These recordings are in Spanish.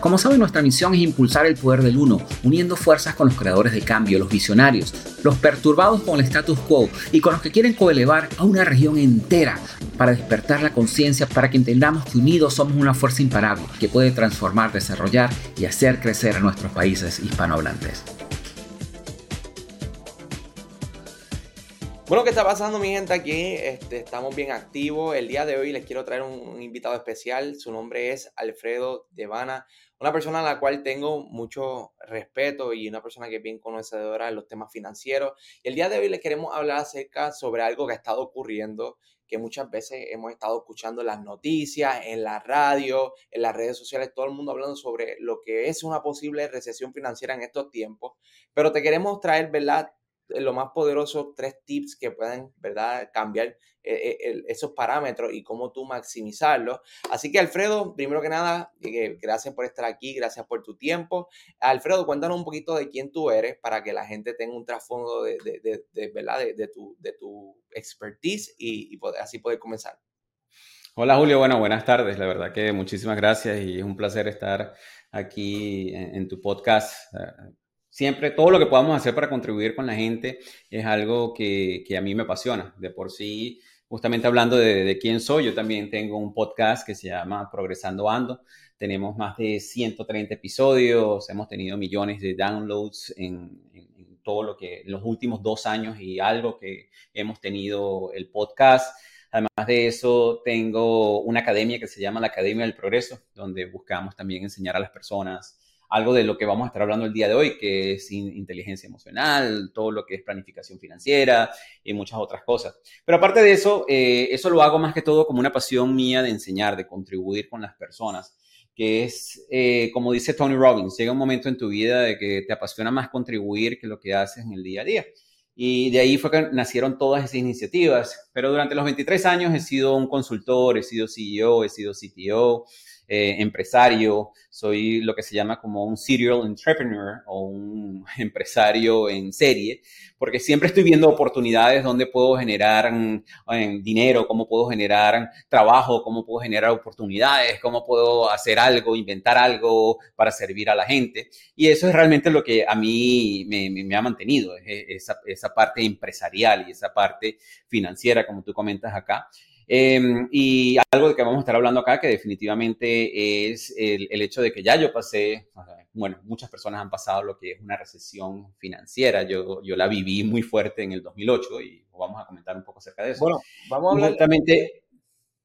Como saben, nuestra misión es impulsar el poder del uno, uniendo fuerzas con los creadores de cambio, los visionarios, los perturbados con el status quo y con los que quieren coelevar a una región entera para despertar la conciencia, para que entendamos que unidos somos una fuerza imparable que puede transformar, desarrollar y hacer crecer a nuestros países hispanohablantes. Bueno, ¿qué está pasando mi gente aquí? Este, estamos bien activos. El día de hoy les quiero traer un, un invitado especial. Su nombre es Alfredo Devana una persona a la cual tengo mucho respeto y una persona que es bien conocedora de los temas financieros. Y el día de hoy le queremos hablar acerca sobre algo que ha estado ocurriendo, que muchas veces hemos estado escuchando en las noticias, en la radio, en las redes sociales, todo el mundo hablando sobre lo que es una posible recesión financiera en estos tiempos. Pero te queremos traer, ¿verdad? Lo más poderoso, tres tips que pueden, ¿verdad?, cambiar eh, eh, esos parámetros y cómo tú maximizarlos. Así que, Alfredo, primero que nada, eh, gracias por estar aquí, gracias por tu tiempo. Alfredo, cuéntanos un poquito de quién tú eres para que la gente tenga un trasfondo de, de, ¿verdad?, de, tu, de tu expertise y, así poder comenzar. Hola Julio, bueno, buenas tardes. La verdad que muchísimas gracias y es un placer estar aquí en tu podcast siempre todo lo que podamos hacer para contribuir con la gente es algo que, a mí me apasiona. De por sí, justamente hablando de, quién soy, yo también tengo un podcast que se llama Progresando Ando. Tenemos más de 130 episodios, hemos tenido millones de downloads en, todo lo que, en los últimos dos años y algo que hemos tenido el podcast. Además de eso, tengo una academia que se llama la Academia del Progreso, donde buscamos también enseñar a las personas algo de lo que vamos a estar hablando el día de hoy, que es inteligencia emocional, todo lo que es planificación financiera y muchas otras cosas. Pero aparte de eso, eh, eso lo hago más que todo como una pasión mía de enseñar, de contribuir con las personas, que es, eh, como dice Tony Robbins, llega un momento en tu vida de que te apasiona más contribuir que lo que haces en el día a día. Y de ahí fue que nacieron todas esas iniciativas. Pero durante los 23 años he sido un consultor, he sido CEO, he sido CTO, eh, empresario, soy lo que se llama como un serial entrepreneur o un empresario en serie, porque siempre estoy viendo oportunidades donde puedo generar mm, dinero, cómo puedo generar trabajo, cómo puedo generar oportunidades, cómo puedo hacer algo, inventar algo para servir a la gente. Y eso es realmente lo que a mí me, ha mantenido, esa, esa parte empresarial y esa parte financiera, como tú comentas acá. Em, y algo de que vamos a estar hablando acá, que definitivamente es el, el, hecho de que ya yo pasé, bueno, muchas personas han pasado lo que es una recesión financiera. Yo, yo la viví muy fuerte en el 2008 y vamos a comentar un poco acerca de eso. Bueno, vamos a hablar. Justamente,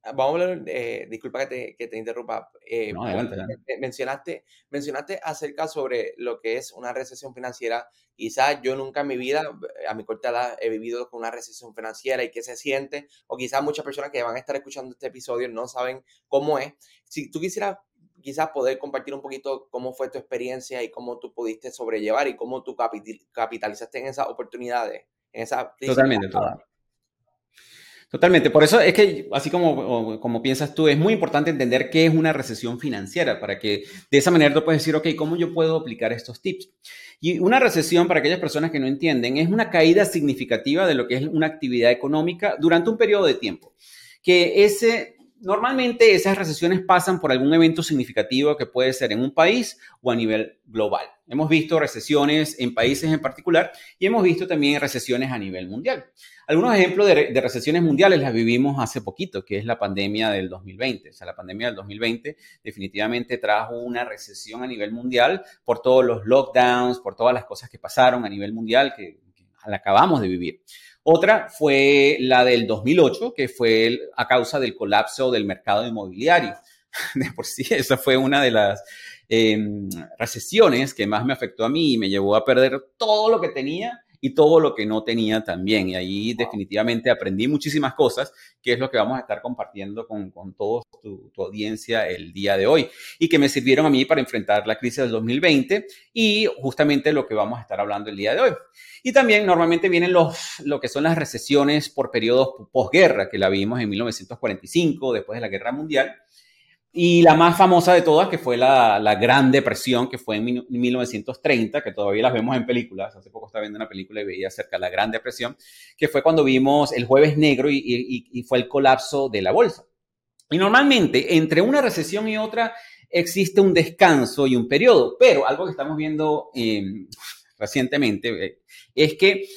Vamos a hablar, eh, disculpa que te, que te interrumpa. Eh, no, adelante, Mencionaste, mencionaste acerca sobre lo que es una recesión financiera. Quizás yo nunca en mi vida, a mi corta edad, he vivido con una recesión financiera y qué se siente. O quizás muchas personas que van a estar escuchando este episodio no saben cómo es. Si tú quisieras quizás poder compartir un poquito cómo fue tu experiencia y cómo tú pudiste sobrellevar y cómo tú capitalizaste en esas oportunidades, en esa Totalmente, totalmente. Totalmente, por eso es que, así como, como piensas tú, es muy importante entender qué es una recesión financiera, para que de esa manera tú puedes decir, ok, ¿cómo yo puedo aplicar estos tips? Y una recesión, para aquellas personas que no entienden, es una caída significativa de lo que es una actividad económica durante un periodo de tiempo. Que ese, normalmente esas recesiones pasan por algún evento significativo que puede ser en un país o a nivel global. Hemos visto recesiones en países en particular y hemos visto también recesiones a nivel mundial. Algunos ejemplos de, recesiones mundiales las vivimos hace poquito, que es la pandemia del 2020. O sea, la pandemia del 2020 definitivamente trajo una recesión a nivel mundial por todos los lockdowns, por todas las cosas que pasaron a nivel mundial que, acabamos de vivir. Otra fue la del 2008, que fue a causa del colapso del mercado inmobiliario. De por sí, esa fue una de las em, recesiones que más me afectó a mí y me llevó a perder todo lo que tenía y todo lo que no tenía también. Y ahí definitivamente aprendí muchísimas cosas, que es lo que vamos a estar compartiendo con, con toda tu, audiencia el día de hoy y que me sirvieron a mí para enfrentar la crisis del 2020 y justamente lo que vamos a estar hablando el día de hoy. Y también normalmente vienen los, lo que son las recesiones por periodos posguerra, que la vimos en 1945, después de la Guerra Mundial. Y la más famosa de todas, que fue la, la, Gran Depresión, que fue en 1930, que todavía las vemos en películas. Hace poco estaba viendo una película y veía acerca de la Gran Depresión, que fue cuando vimos el jueves negro y, y, y fue el colapso de la bolsa. Y normalmente, entre una recesión y otra, existe un descanso y un periodo. Pero algo que estamos viendo eh, recientemente eh, es que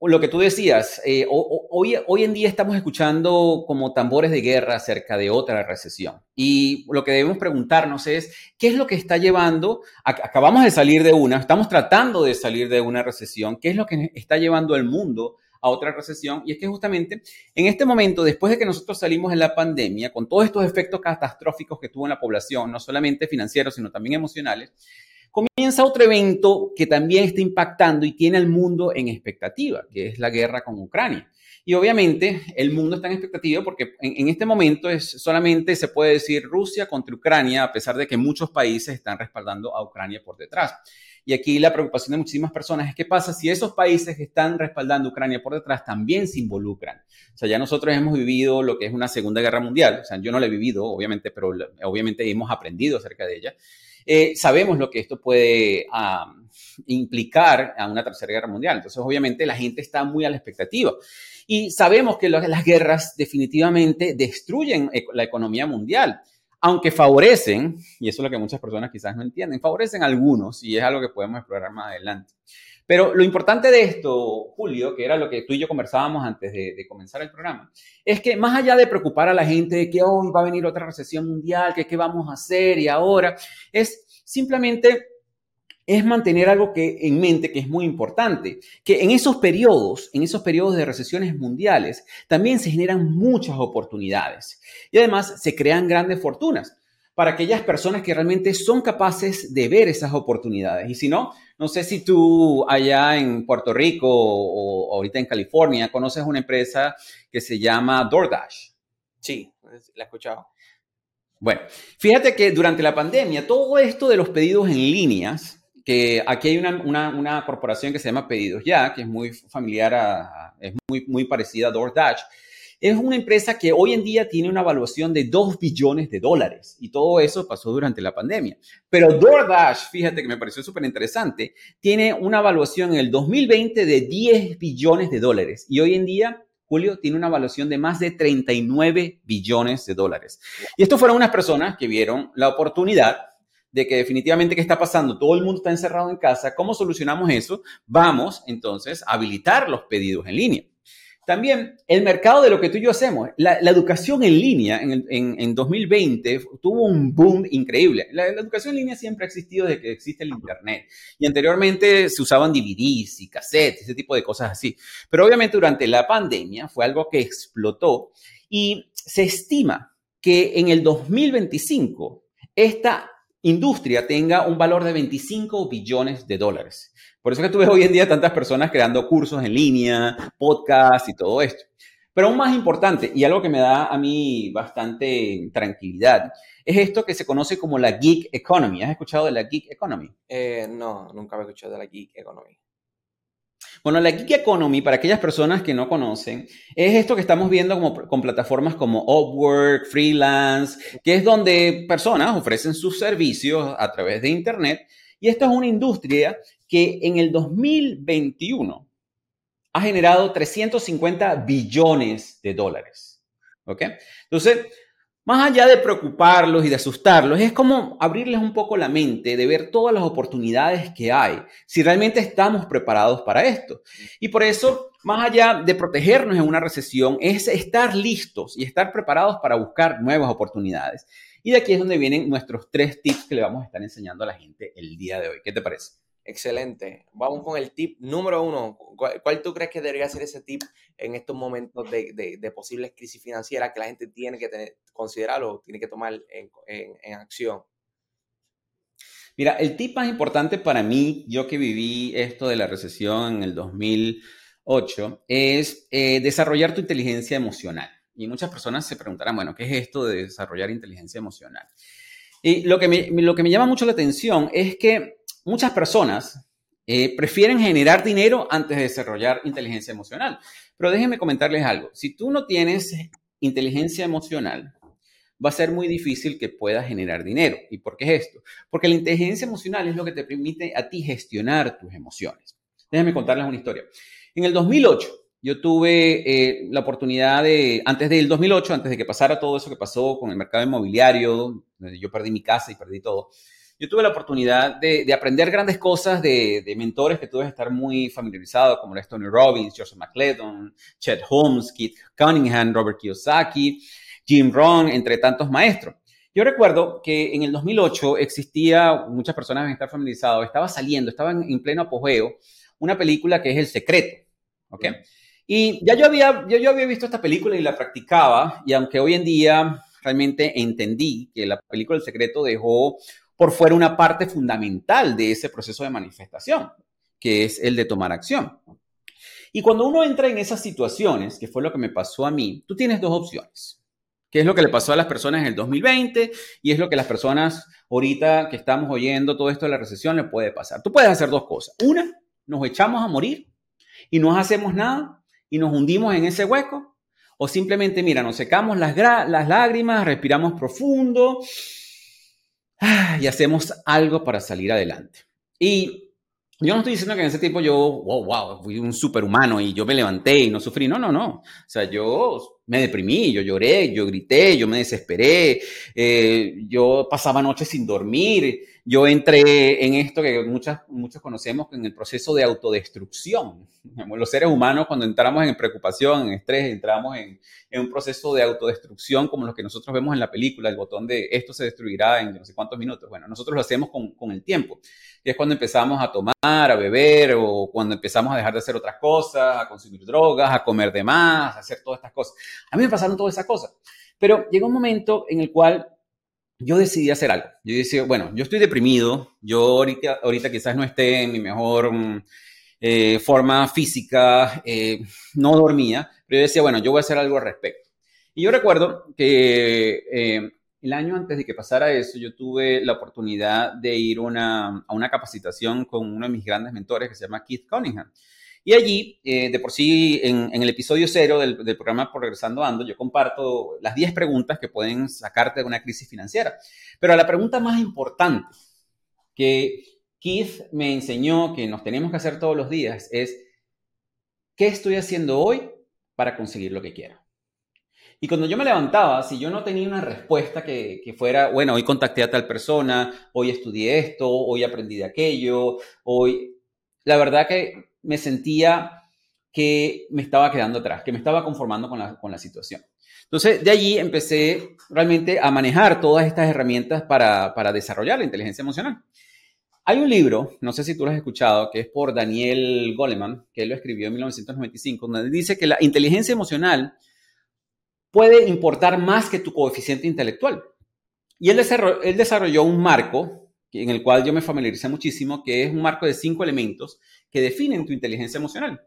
lo que tú decías, eh, hoy, en día estamos escuchando como tambores de guerra acerca de otra recesión. Y lo que debemos preguntarnos es, ¿qué es lo que está llevando? Acabamos de salir de una, estamos tratando de salir de una recesión, ¿qué es lo que está llevando el mundo a otra recesión? Y es que justamente en este momento, después de que nosotros salimos de la pandemia, con todos estos efectos catastróficos que tuvo en la población, no solamente financieros, sino también emocionales, comienza otro evento que también está impactando y tiene al mundo en expectativa, que es la guerra con Ucrania. Y obviamente el mundo está en expectativa porque en, este momento es solamente se puede decir Rusia contra Ucrania, a pesar de que muchos países están respaldando a Ucrania por detrás. Y aquí la preocupación de muchísimas personas es qué pasa si esos países que están respaldando a Ucrania por detrás también se involucran. O sea, ya nosotros hemos vivido lo que es una Segunda Guerra Mundial. O sea, yo no la he vivido, obviamente, pero obviamente hemos aprendido acerca de ella. Eh, sabemos lo que esto puede implicar a una tercera guerra mundial. Entonces, obviamente, la gente está muy a la expectativa. Y sabemos que las guerras definitivamente destruyen la economía mundial, aunque favorecen, y eso es lo que muchas personas quizás no entienden, favorecen algunos, y es algo que podemos explorar más adelante. Pero lo importante de esto, Julio, que era lo que tú y yo conversábamos antes de, comenzar el programa, es que más allá de preocupar a la gente de que hoy va a venir otra recesión mundial, que qué vamos a hacer y ahora, es simplemente es mantener algo que en mente que es muy importante, que en esos periodos, en esos periodos de recesiones mundiales, también se generan muchas oportunidades y además se crean grandes fortunas para aquellas personas que realmente son capaces de ver esas oportunidades. Y si no, no sé si tú allá en Puerto Rico o, ahorita en California conoces una empresa que se llama DoorDash. Sí, la he escuchado. Bueno, fíjate que durante la pandemia, todo esto de los pedidos en líneas, que aquí hay una, corporación que se llama Pedidos Ya, que es muy familiar, a, es muy, muy parecida a DoorDash, es una empresa que hoy en día tiene una evaluación de 2 billones de dólares y todo eso pasó durante la pandemia. Pero DoorDash, fíjate que me pareció súper interesante, tiene una evaluación en el 2020 de 10 billones de dólares y hoy en día Julio tiene una evaluación de más de 39 billones de dólares. Y esto fueron unas personas que vieron la oportunidad de que definitivamente qué está pasando, todo el mundo está encerrado en casa, ¿cómo solucionamos eso? Vamos entonces a habilitar los pedidos en línea. También el mercado de lo que tú y yo hacemos, la, educación en línea en, en, 2020 tuvo un boom increíble. La, educación en línea siempre ha existido desde que existe el Internet. Y anteriormente se usaban DVDs y cassettes, ese tipo de cosas así. Pero obviamente durante la pandemia fue algo que explotó y se estima que en el 2025 esta industria tenga un valor de 25 billones de dólares. Por eso que tú ves hoy en día tantas personas creando cursos en línea, podcasts y todo esto. Pero aún más importante, y algo que me da a mí bastante tranquilidad, es esto que se conoce como la Geek Economy. ¿Has escuchado de la Geek Economy? Eh, no, nunca he escuchado de la Geek Economy. Bueno, la Geek Economy, para aquellas personas que no conocen, es esto que estamos viendo como, con plataformas como Upwork, Freelance, que es donde personas ofrecen sus servicios a través de Internet. Y esto es una industria que en el 2021 ha generado 350 billones de dólares. ¿Ok? Entonces, más allá de preocuparlos y de asustarlos, es como abrirles un poco la mente, de ver todas las oportunidades que hay, si realmente estamos preparados para esto. Y por eso, más allá de protegernos en una recesión, es estar listos y estar preparados para buscar nuevas oportunidades. Y de aquí es donde vienen nuestros tres tips que le vamos a estar enseñando a la gente el día de hoy. ¿Qué te parece? Excelente. Vamos con el tip número uno. ¿Cuál, tú crees que debería ser ese tip en estos momentos de, posibles crisis financieras que la gente tiene que tener, considerarlo, tiene que tomar en, acción? Mira, el tip más importante para mí, yo que viví esto de la recesión en el 2008, es eh, desarrollar tu inteligencia emocional. Y muchas personas se preguntarán, bueno, ¿qué es esto de desarrollar inteligencia emocional? Y lo que me llama mucho la atención es que muchas personas eh, prefieren generar dinero antes de desarrollar inteligencia emocional. Pero déjenme comentarles algo. Si tú no tienes inteligencia emocional, va a ser muy difícil que puedas generar dinero. ¿Y por qué es esto? Porque la inteligencia emocional es lo que te permite a ti gestionar tus emociones. Déjenme contarles una historia. En el 2008, yo tuve eh, la oportunidad de, antes del 2008, antes de que pasara todo eso que pasó con el mercado inmobiliario, yo perdí mi casa y perdí todo, yo tuve la oportunidad de, aprender grandes cosas de, mentores que tuve que estar muy familiarizado, como Tony Robbins, Joseph McClellan, Chet Holmes, Keith Cunningham, Robert Kiyosaki, Jim Rohn, entre tantos maestros. Yo recuerdo que en el 2008 existía, muchas personas deben estar familiarizados, estaba saliendo, estaba en, pleno apogeo, una película que es El Secreto. ¿ok? Y ya yo había, yo, yo había visto esta película y la practicaba, y aunque hoy en día realmente entendí que la película El Secreto dejó por fuera una parte fundamental de ese proceso de manifestación, que es el de tomar acción. Y cuando uno entra en esas situaciones, que fue lo que me pasó a mí, tú tienes dos opciones. ¿Qué es lo que le pasó a las personas en el 2020 y es lo que las personas ahorita que estamos oyendo todo esto de la recesión le puede pasar. Tú puedes hacer dos cosas. Una, nos echamos a morir y no hacemos nada y nos hundimos en ese hueco. O simplemente, mira, nos secamos las lágrimas, respiramos profundo y hacemos algo para salir adelante. Y yo no estoy diciendo que en ese tiempo yo, wow, wow, fui un superhumano y yo me levanté y no sufrí. No, no, no. O sea, yo me deprimí, yo lloré, yo grité, yo me desesperé, eh, yo pasaba noches sin dormir, yo entré en esto que muchas, muchos conocemos en el proceso de autodestrucción. Los seres humanos cuando entramos en preocupación, en estrés, entramos en, en un proceso de autodestrucción como los que nosotros vemos en la película, el botón de esto se destruirá en no sé cuántos minutos. Bueno, nosotros lo hacemos con, con el tiempo. Y es cuando empezamos a tomar, a beber o cuando empezamos a dejar de hacer otras cosas, a consumir drogas, a comer de más, a hacer todas estas cosas. A mí me pasaron todas esas cosas. Pero llegó un momento en el cual yo decidí hacer algo. Yo decía, bueno, yo estoy deprimido, yo ahorita, ahorita quizás no esté en mi mejor mm, eh, forma física, eh, no dormía, pero yo decía, bueno, yo voy a hacer algo al respecto. Y yo recuerdo que eh, el año antes de que pasara eso, yo tuve la oportunidad de ir a una capacitación con uno de mis grandes mentores que se llama Keith Cunningham. Y allí, eh, de por sí, en, el episodio cero del, programa Progresando Ando, yo comparto las 10 preguntas que pueden sacarte de una crisis financiera. Pero la pregunta más importante que Keith me enseñó que nos tenemos que hacer todos los días es, ¿qué estoy haciendo hoy para conseguir lo que quiero? Y cuando yo me levantaba, si yo no tenía una respuesta que, que, fuera, bueno, hoy contacté a tal persona, hoy estudié esto, hoy aprendí de aquello, hoy, la verdad que me sentía que me estaba quedando atrás, que me estaba conformando con la, con la situación. Entonces, de allí empecé realmente a manejar todas estas herramientas para, para desarrollar la inteligencia emocional. Hay un libro, no sé si tú lo has escuchado, que es por Daniel Goleman, que él lo escribió en 1995, donde dice que la inteligencia emocional puede importar más que tu coeficiente intelectual. Y él desarrolló, él desarrolló un marco en el cual yo me familiaricé muchísimo, que es un marco de cinco elementos que definen tu inteligencia emocional.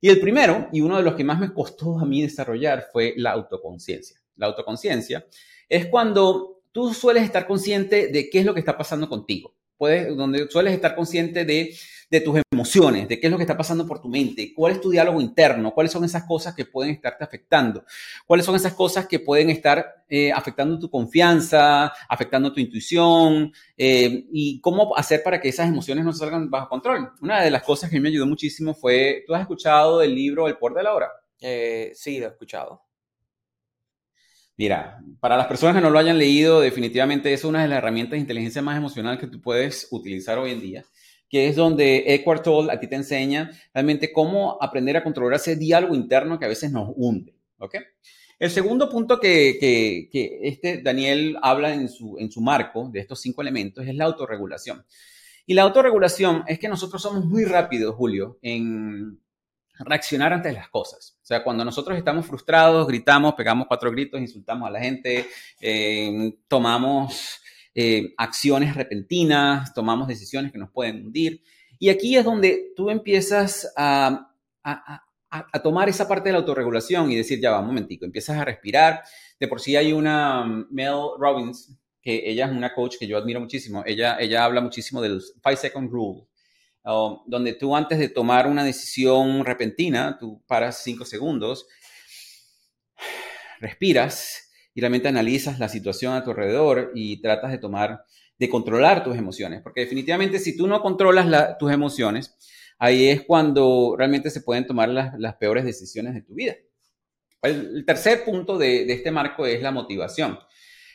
Y el primero, y uno de los que más me costó a mí desarrollar, fue la autoconciencia. La autoconciencia es cuando tú sueles estar consciente de qué es lo que está pasando contigo. Puedes, donde sueles estar consciente de de tus emociones, de qué es lo que está pasando por tu mente, cuál es tu diálogo interno, cuáles son esas cosas que pueden estarte afectando, cuáles son esas cosas que pueden estar eh, afectando tu confianza, afectando tu intuición eh, y cómo hacer para que esas emociones no salgan bajo control. Una de las cosas que me ayudó muchísimo fue, ¿tú has escuchado el libro El poder de la hora? Eh, sí, lo he escuchado. Mira, para las personas que no lo hayan leído, definitivamente es una de las herramientas de inteligencia más emocional que tú puedes utilizar hoy en día que es donde Eckhart Tolle a ti te enseña realmente cómo aprender a controlar ese diálogo interno que a veces nos hunde. ¿ok? El segundo punto que, que, este Daniel habla en su, en su marco de estos cinco elementos es la autorregulación. Y la autorregulación es que nosotros somos muy rápidos, Julio, en reaccionar ante las cosas. O sea, cuando nosotros estamos frustrados, gritamos, pegamos cuatro gritos, insultamos a la gente, eh, tomamos eh, acciones repentinas, tomamos decisiones que nos pueden hundir. Y aquí es donde tú empiezas a, tomar esa parte de la autorregulación y decir, ya va, un momentico, empiezas a respirar. De por sí hay una um, Mel Robbins, que ella es una coach que yo admiro muchísimo. Ella, ella habla muchísimo del Five Second Rule, um, donde tú antes de tomar una decisión repentina, tú paras cinco segundos, respiras y realmente analizas la situación a tu alrededor y tratas de tomar, de controlar tus emociones. Porque definitivamente si tú no controlas tus emociones, ahí es cuando realmente se pueden tomar las, peores decisiones de tu vida. El, tercer punto de, este marco es la motivación,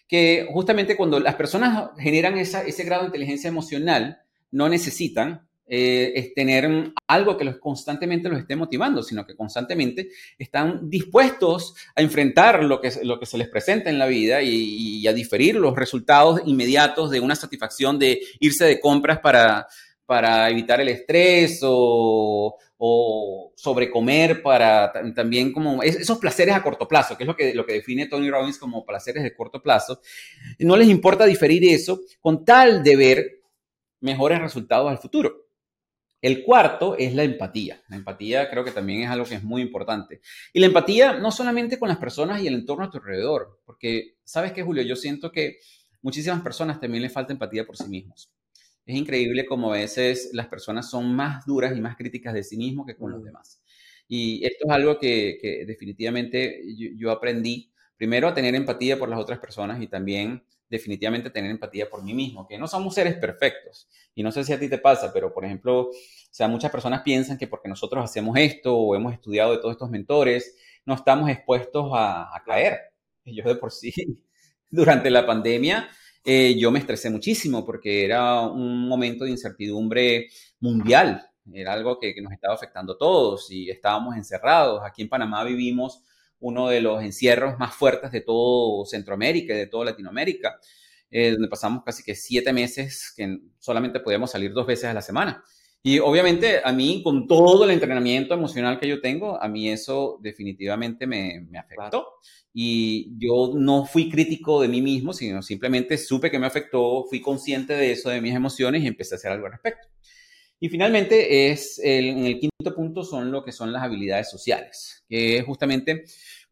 que justamente cuando las personas generan ese grado de inteligencia emocional, no necesitan eh, es tener algo que los constantemente los esté motivando, sino que constantemente están dispuestos a enfrentar lo que, lo que se les presenta en la vida y, a diferir los resultados inmediatos de una satisfacción de irse de compras para, para evitar el estrés o, o sobrecomer para también como esos placeres a corto plazo, que es lo que, lo que define Tony Robbins como placeres de corto plazo. No les importa diferir eso con tal de ver mejores resultados al futuro. El cuarto es la empatía. La empatía creo que también es algo que es muy importante. Y la empatía no solamente con las personas y el entorno a tu alrededor, porque sabes que Julio, yo siento que muchísimas personas también les falta empatía por sí mismos. Es increíble como a veces las personas son más duras y más críticas de sí mismos que con los demás. Y esto es algo que, definitivamente yo aprendí, primero a tener empatía por las otras personas y también definitivamente tener empatía por mí mismo, que no somos seres perfectos. Y no sé si a ti te pasa, pero por ejemplo, o sea, muchas personas piensan que porque nosotros hacemos esto o hemos estudiado de todos estos mentores, no estamos expuestos a, caer. Yo de por sí, durante la pandemia, eh, yo me estresé muchísimo porque era un momento de incertidumbre mundial. Era algo que, que nos estaba afectando a todos y estábamos encerrados. Aquí en Panamá vivimos uno de los encierros más fuertes de todo Centroamérica y de toda Latinoamérica, eh, donde pasamos casi que siete meses que solamente podíamos salir dos veces a la semana. Y obviamente a mí, con todo el entrenamiento emocional que yo tengo, a mí eso definitivamente me, me afectó. Y yo no fui crítico de mí mismo, sino simplemente supe que me afectó, fui consciente de eso, de mis emociones y empecé a hacer algo al respecto. Y finalmente, es en el quinto punto son lo que son las habilidades sociales, que es justamente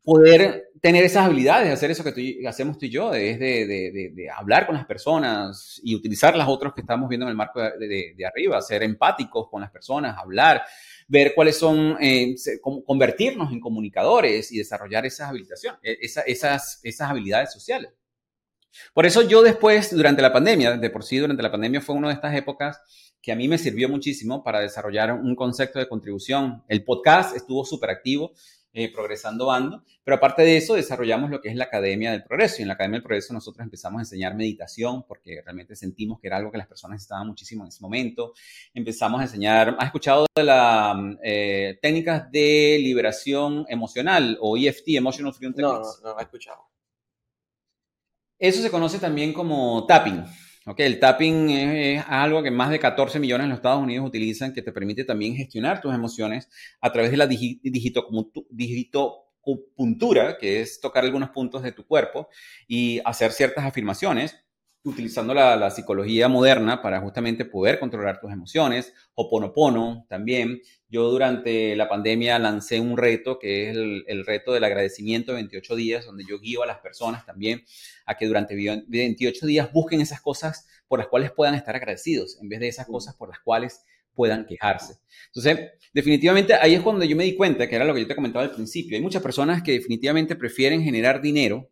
poder tener esas habilidades, hacer eso que hacemos tú y yo, es de, hablar con las personas y utilizar las otras que estamos viendo en el marco de, arriba, ser empáticos con las personas, hablar, ver cuáles son, eh, convertirnos en comunicadores y desarrollar esas, habilitaciones, e, esas, esas habilidades sociales. Por eso yo después, durante la pandemia, de por sí durante la pandemia fue una de estas épocas que a mí me sirvió muchísimo para desarrollar un concepto de contribución. El podcast estuvo súper activo, eh, progresando bando, pero aparte de eso desarrollamos lo que es la Academia del Progreso y en la Academia del Progreso nosotros empezamos a enseñar meditación porque realmente sentimos que era algo que las personas estaban muchísimo en ese momento. Empezamos a enseñar, ¿has escuchado de las eh, técnicas de liberación emocional o EFT, Emotional Freedom Techniques? No, no, no he escuchado. Eso se conoce también como tapping. Okay, el tapping es, algo que más de 14 millones en los Estados Unidos utilizan que te permite también gestionar tus emociones a través de la digitopuntura, que es tocar algunos puntos de tu cuerpo y hacer ciertas afirmaciones utilizando la, psicología moderna para justamente poder controlar tus emociones, Ho'oponopono también. Yo durante la pandemia lancé un reto que es el, reto del agradecimiento de 28 días, donde yo guío a las personas también a que durante 28 días busquen esas cosas por las cuales puedan estar agradecidos, en vez de esas cosas por las cuales puedan quejarse. Entonces, definitivamente ahí es cuando yo me di cuenta, que era lo que yo te comentaba al principio, hay muchas personas que definitivamente prefieren generar dinero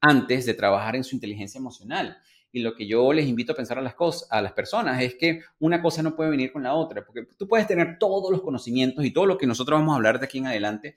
antes de trabajar en su inteligencia emocional. Y lo que yo les invito a pensar a las, cosas, a las personas es que una cosa no puede venir con la otra, porque tú puedes tener todos los conocimientos y todo lo que nosotros vamos a hablar de aquí en adelante,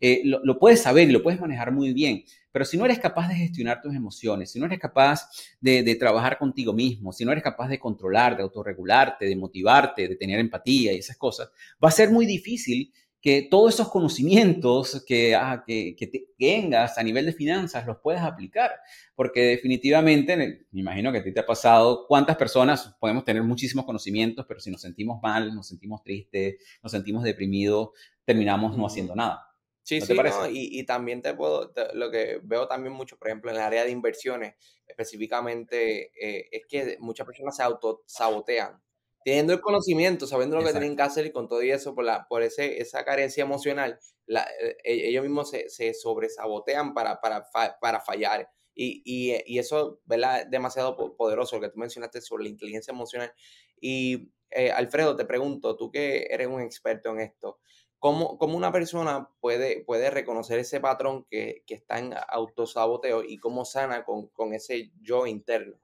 eh, lo, puedes saber y lo puedes manejar muy bien, pero si no eres capaz de gestionar tus emociones, si no eres capaz de, de trabajar contigo mismo, si no eres capaz de controlar, de autorregularte, de motivarte, de tener empatía y esas cosas, va a ser muy difícil que todos esos conocimientos que, ah, que, tengas a nivel de finanzas los puedas aplicar, porque definitivamente, me imagino que a ti te ha pasado, cuántas personas podemos tener muchísimos conocimientos, pero si nos sentimos mal, nos sentimos tristes, nos sentimos deprimidos, terminamos no haciendo nada. Sí, sí, y, también te puedo, lo que veo también mucho, por ejemplo, en el área de inversiones, específicamente, eh, es que muchas personas se autosabotean teniendo el conocimiento, sabiendo lo que tienen que hacer y con todo eso, por, la, por ese, esa carencia emocional, la, eh, e, ellos mismos se, se sobresabotean para, para, para fallar. Y, y, y, eso, ¿verdad? Es demasiado poderoso lo que tú mencionaste sobre la inteligencia emocional. Y eh, Alfredo, te pregunto, tú que eres un experto en esto, ¿Cómo, cómo una persona puede, puede reconocer ese patrón que, que está en autosaboteo y cómo sana con, con ese yo interno?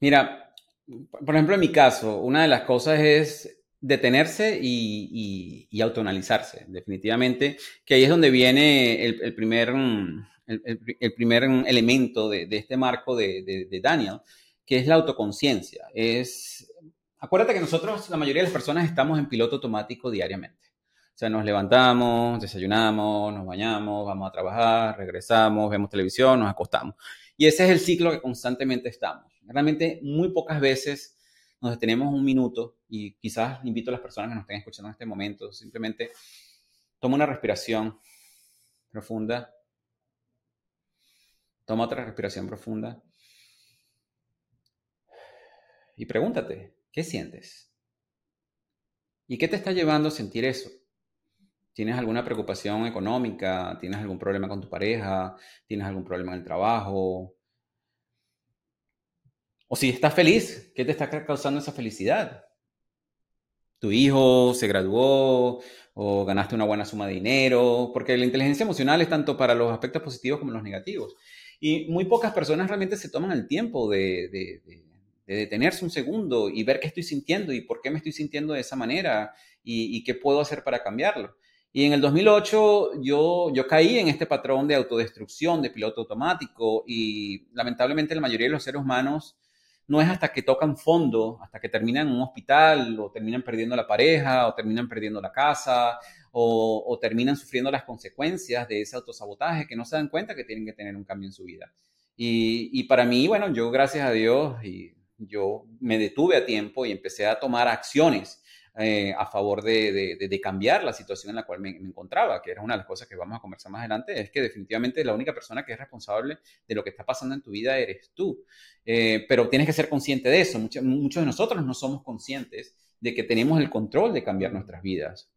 Mira, por ejemplo, en mi caso, una de las cosas es detenerse y, y, autoanalizarse, definitivamente, que ahí es donde viene el, primer, el, primer elemento de, este marco de, de, Daniel, que es la autoconciencia. Es, acuérdate que nosotros, la mayoría de las personas, estamos en piloto automático diariamente. O sea, nos levantamos, desayunamos, nos bañamos, vamos a trabajar, regresamos, vemos televisión, nos acostamos. Y ese es el ciclo que constantemente estamos. Realmente muy pocas veces nos detenemos un minuto y quizás invito a las personas que nos estén escuchando en este momento, simplemente toma una respiración profunda, toma otra respiración profunda y pregúntate, ¿qué sientes? ¿Y qué te está llevando a sentir eso? ¿Tienes alguna preocupación económica? ¿Tienes algún problema con tu pareja? ¿Tienes algún problema en el trabajo? O si estás feliz, ¿qué te está causando esa felicidad? ¿Tu hijo se graduó o ganaste una buena suma de dinero? Porque la inteligencia emocional es tanto para los aspectos positivos como los negativos. Y muy pocas personas realmente se toman el tiempo de, detenerse un segundo y ver qué estoy sintiendo y por qué me estoy sintiendo de esa manera y qué puedo hacer para cambiarlo. Y en el 2008 yo, yo caí en este patrón de autodestrucción, de piloto automático, y lamentablemente la mayoría de los seres humanos no es hasta que tocan fondo, hasta que terminan en un hospital, o terminan perdiendo la pareja, o terminan perdiendo la casa, o, terminan sufriendo las consecuencias de ese autosabotaje, que no se dan cuenta que tienen que tener un cambio en su vida. Y, y para mí, bueno, yo gracias a Dios, y yo me detuve a tiempo y empecé a tomar acciones eh, a favor de, cambiar la situación en la cual me, encontraba, que era una de las cosas que vamos a conversar más adelante, es que definitivamente la única persona que es responsable de lo que está pasando en tu vida eres tú. Eh, pero tienes que ser consciente de eso. Muchos, muchos de nosotros no somos conscientes de que tenemos el control de cambiar nuestras vidas.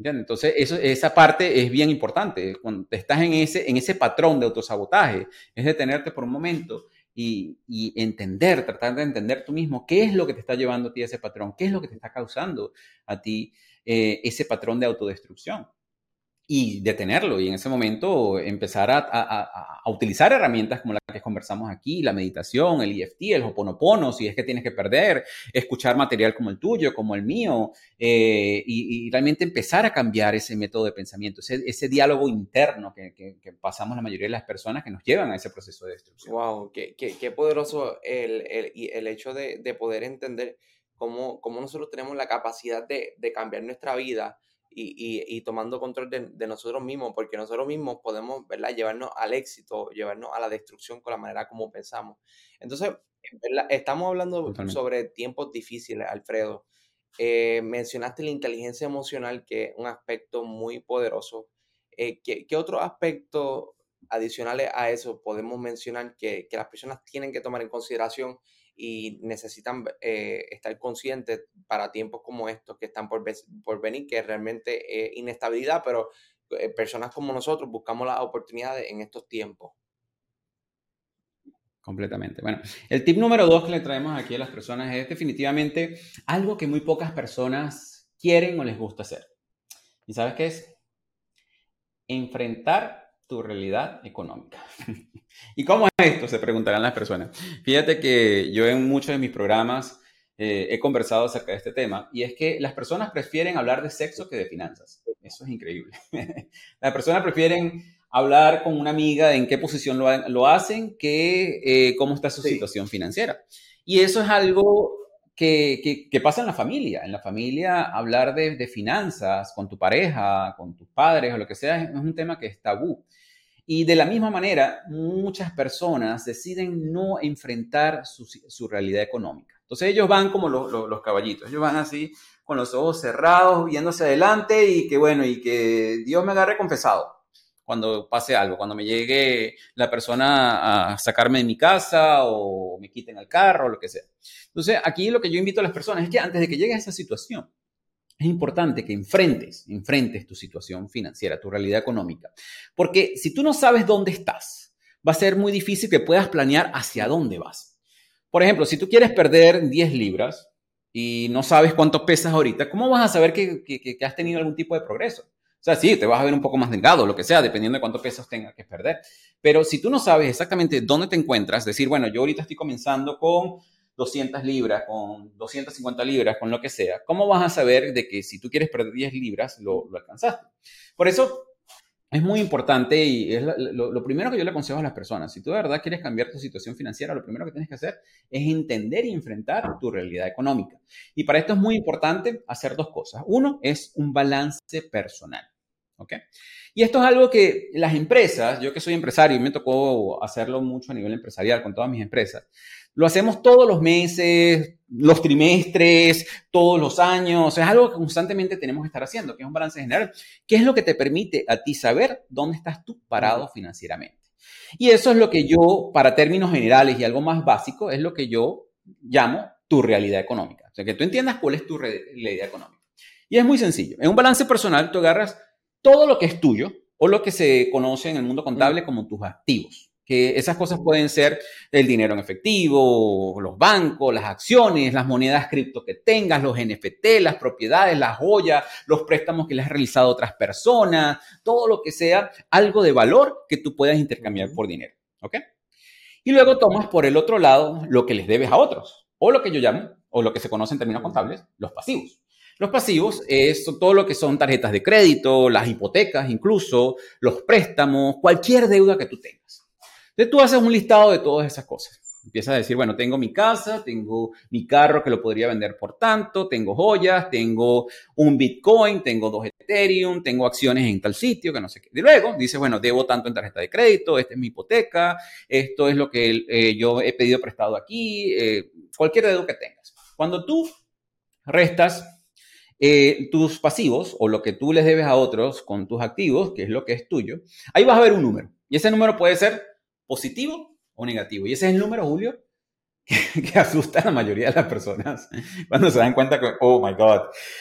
Entonces, eso, esa parte es bien importante. Cuando estás en ese, en ese patrón de autosabotaje, es detenerte por un momento y, entender, tratar de entender tú mismo qué es lo que te está llevando a ti ese patrón, qué es lo que te está causando a ti eh, ese patrón de autodestrucción y detenerlo y en ese momento empezar a, utilizar herramientas como las que conversamos aquí, la meditación, el EFT, el Hoponopono, si es que tienes que perder, escuchar material como el tuyo, como el mío, eh, y, realmente empezar a cambiar ese método de pensamiento, ese, diálogo interno que, pasamos la mayoría de las personas que nos llevan a ese proceso de destrucción. ¡Wow! Qué, qué, poderoso el, el, el hecho de, de, poder entender cómo, cómo nosotros tenemos la capacidad de, de cambiar nuestra vida y, tomando control de, nosotros mismos, porque nosotros mismos podemos ¿verdad? llevarnos al éxito, llevarnos a la destrucción con la manera como pensamos. Entonces, estamos hablando sobre tiempos difíciles, Alfredo. Eh, mencionaste la inteligencia emocional, que es un aspecto muy poderoso. Eh, ¿qué, ¿qué, otros aspectos adicionales a eso podemos mencionar que, que las personas tienen que tomar en consideración y necesitan eh, estar conscientes para tiempos como estos que están por, por venir, que realmente es inestabilidad, pero eh, personas como nosotros buscamos las oportunidades en estos tiempos. Completamente. Bueno, el tip número dos que le traemos aquí a las personas es definitivamente algo que muy pocas personas quieren o les gusta hacer. ¿Y sabes qué es? Enfrentar tu realidad económica. ¿Y cómo es esto? Se preguntarán las personas. Fíjate que yo en muchos de mis programas eh, he conversado acerca de este tema y es que las personas prefieren hablar de sexo que de finanzas. Eso es increíble. las personas prefieren hablar con una amiga de en qué posición lo, hacen que eh, cómo está su situación financiera. Y eso es algo que, pasa en la familia. En la familia hablar de, de, finanzas con tu pareja, con tus padres o lo que sea es un tema que es tabú. Y de la misma manera, muchas personas deciden no enfrentar su, realidad económica. Entonces ellos van como los, caballitos, ellos van así con los ojos cerrados, viéndose adelante y que bueno, y que Dios me agarre confesado cuando pase algo, cuando me llegue la persona a sacarme de mi casa o me quiten el carro o lo que sea. Entonces aquí lo que yo invito a las personas es que antes de que llegue a esa situación, es importante que enfrentes, enfrentes tu situación financiera, tu realidad económica. Porque si tú no sabes dónde estás, va a ser muy difícil que puedas planear hacia dónde vas. Por ejemplo, si tú quieres perder 10 libras y no sabes cuánto pesas ahorita, ¿cómo vas a saber que, que, has tenido algún tipo de progreso? O sea, sí, te vas a ver un poco más delgado, lo que sea, dependiendo de cuántos pesos tengas que perder. Pero si tú no sabes exactamente dónde te encuentras, decir, bueno, yo ahorita estoy comenzando con 200 libras, con 250 libras, con lo que sea, ¿cómo vas a saber de que si tú quieres perder 10 libras, lo, lo alcanzaste? Por eso es muy importante y es lo, primero que yo le aconsejo a las personas. Si tú de verdad quieres cambiar tu situación financiera, lo primero que tienes que hacer es entender y enfrentar tu realidad económica. Y para esto es muy importante hacer dos cosas. Uno es un balance personal. ¿Ok? Y esto es algo que las empresas, yo que soy empresario y me tocó hacerlo mucho a nivel empresarial con todas mis empresas, lo hacemos todos los meses, los trimestres, todos los años. Es algo que constantemente tenemos que estar haciendo, que es un balance general. ¿Qué es lo que te permite a ti saber dónde estás tú parado financieramente? Y eso es lo que yo, para términos generales y algo más básico, es lo que yo llamo tu realidad económica. O sea, que tú entiendas cuál es tu realidad económica. Y es muy sencillo. En un balance personal, tú agarras todo lo que es tuyo o lo que se conoce en el mundo contable como tus activos que esas cosas pueden ser el dinero en efectivo, los bancos, las acciones, las monedas cripto que tengas, los NFT, las propiedades, las joyas, los préstamos que le has realizado a otras personas, todo lo que sea algo de valor que tú puedas intercambiar por dinero. ¿Ok? Y luego tomas por el otro lado lo que les debes a otros, o lo que yo llamo, o lo que se conoce en términos contables, los pasivos. Los pasivos es todo lo que son tarjetas de crédito, las hipotecas incluso, los préstamos, cualquier deuda que tú tengas. Entonces tú haces un listado de todas esas cosas. Empiezas a decir, bueno, tengo mi casa, tengo mi carro que lo podría vender por tanto, tengo joyas, tengo un Bitcoin, tengo dos Ethereum, tengo acciones en tal sitio, que no sé qué. Y luego dices, bueno, debo tanto en tarjeta de crédito, esta es mi hipoteca, esto es lo que eh, yo he pedido prestado aquí, eh, cualquier deuda que tengas. Cuando tú restas eh, tus pasivos o lo que tú les debes a otros con tus activos, que es lo que es tuyo, ahí vas a ver un número. Y ese número puede ser positivo o negativo. Y ese es el número, Julio, que, asusta a la mayoría de las personas cuando se dan cuenta que, oh my God,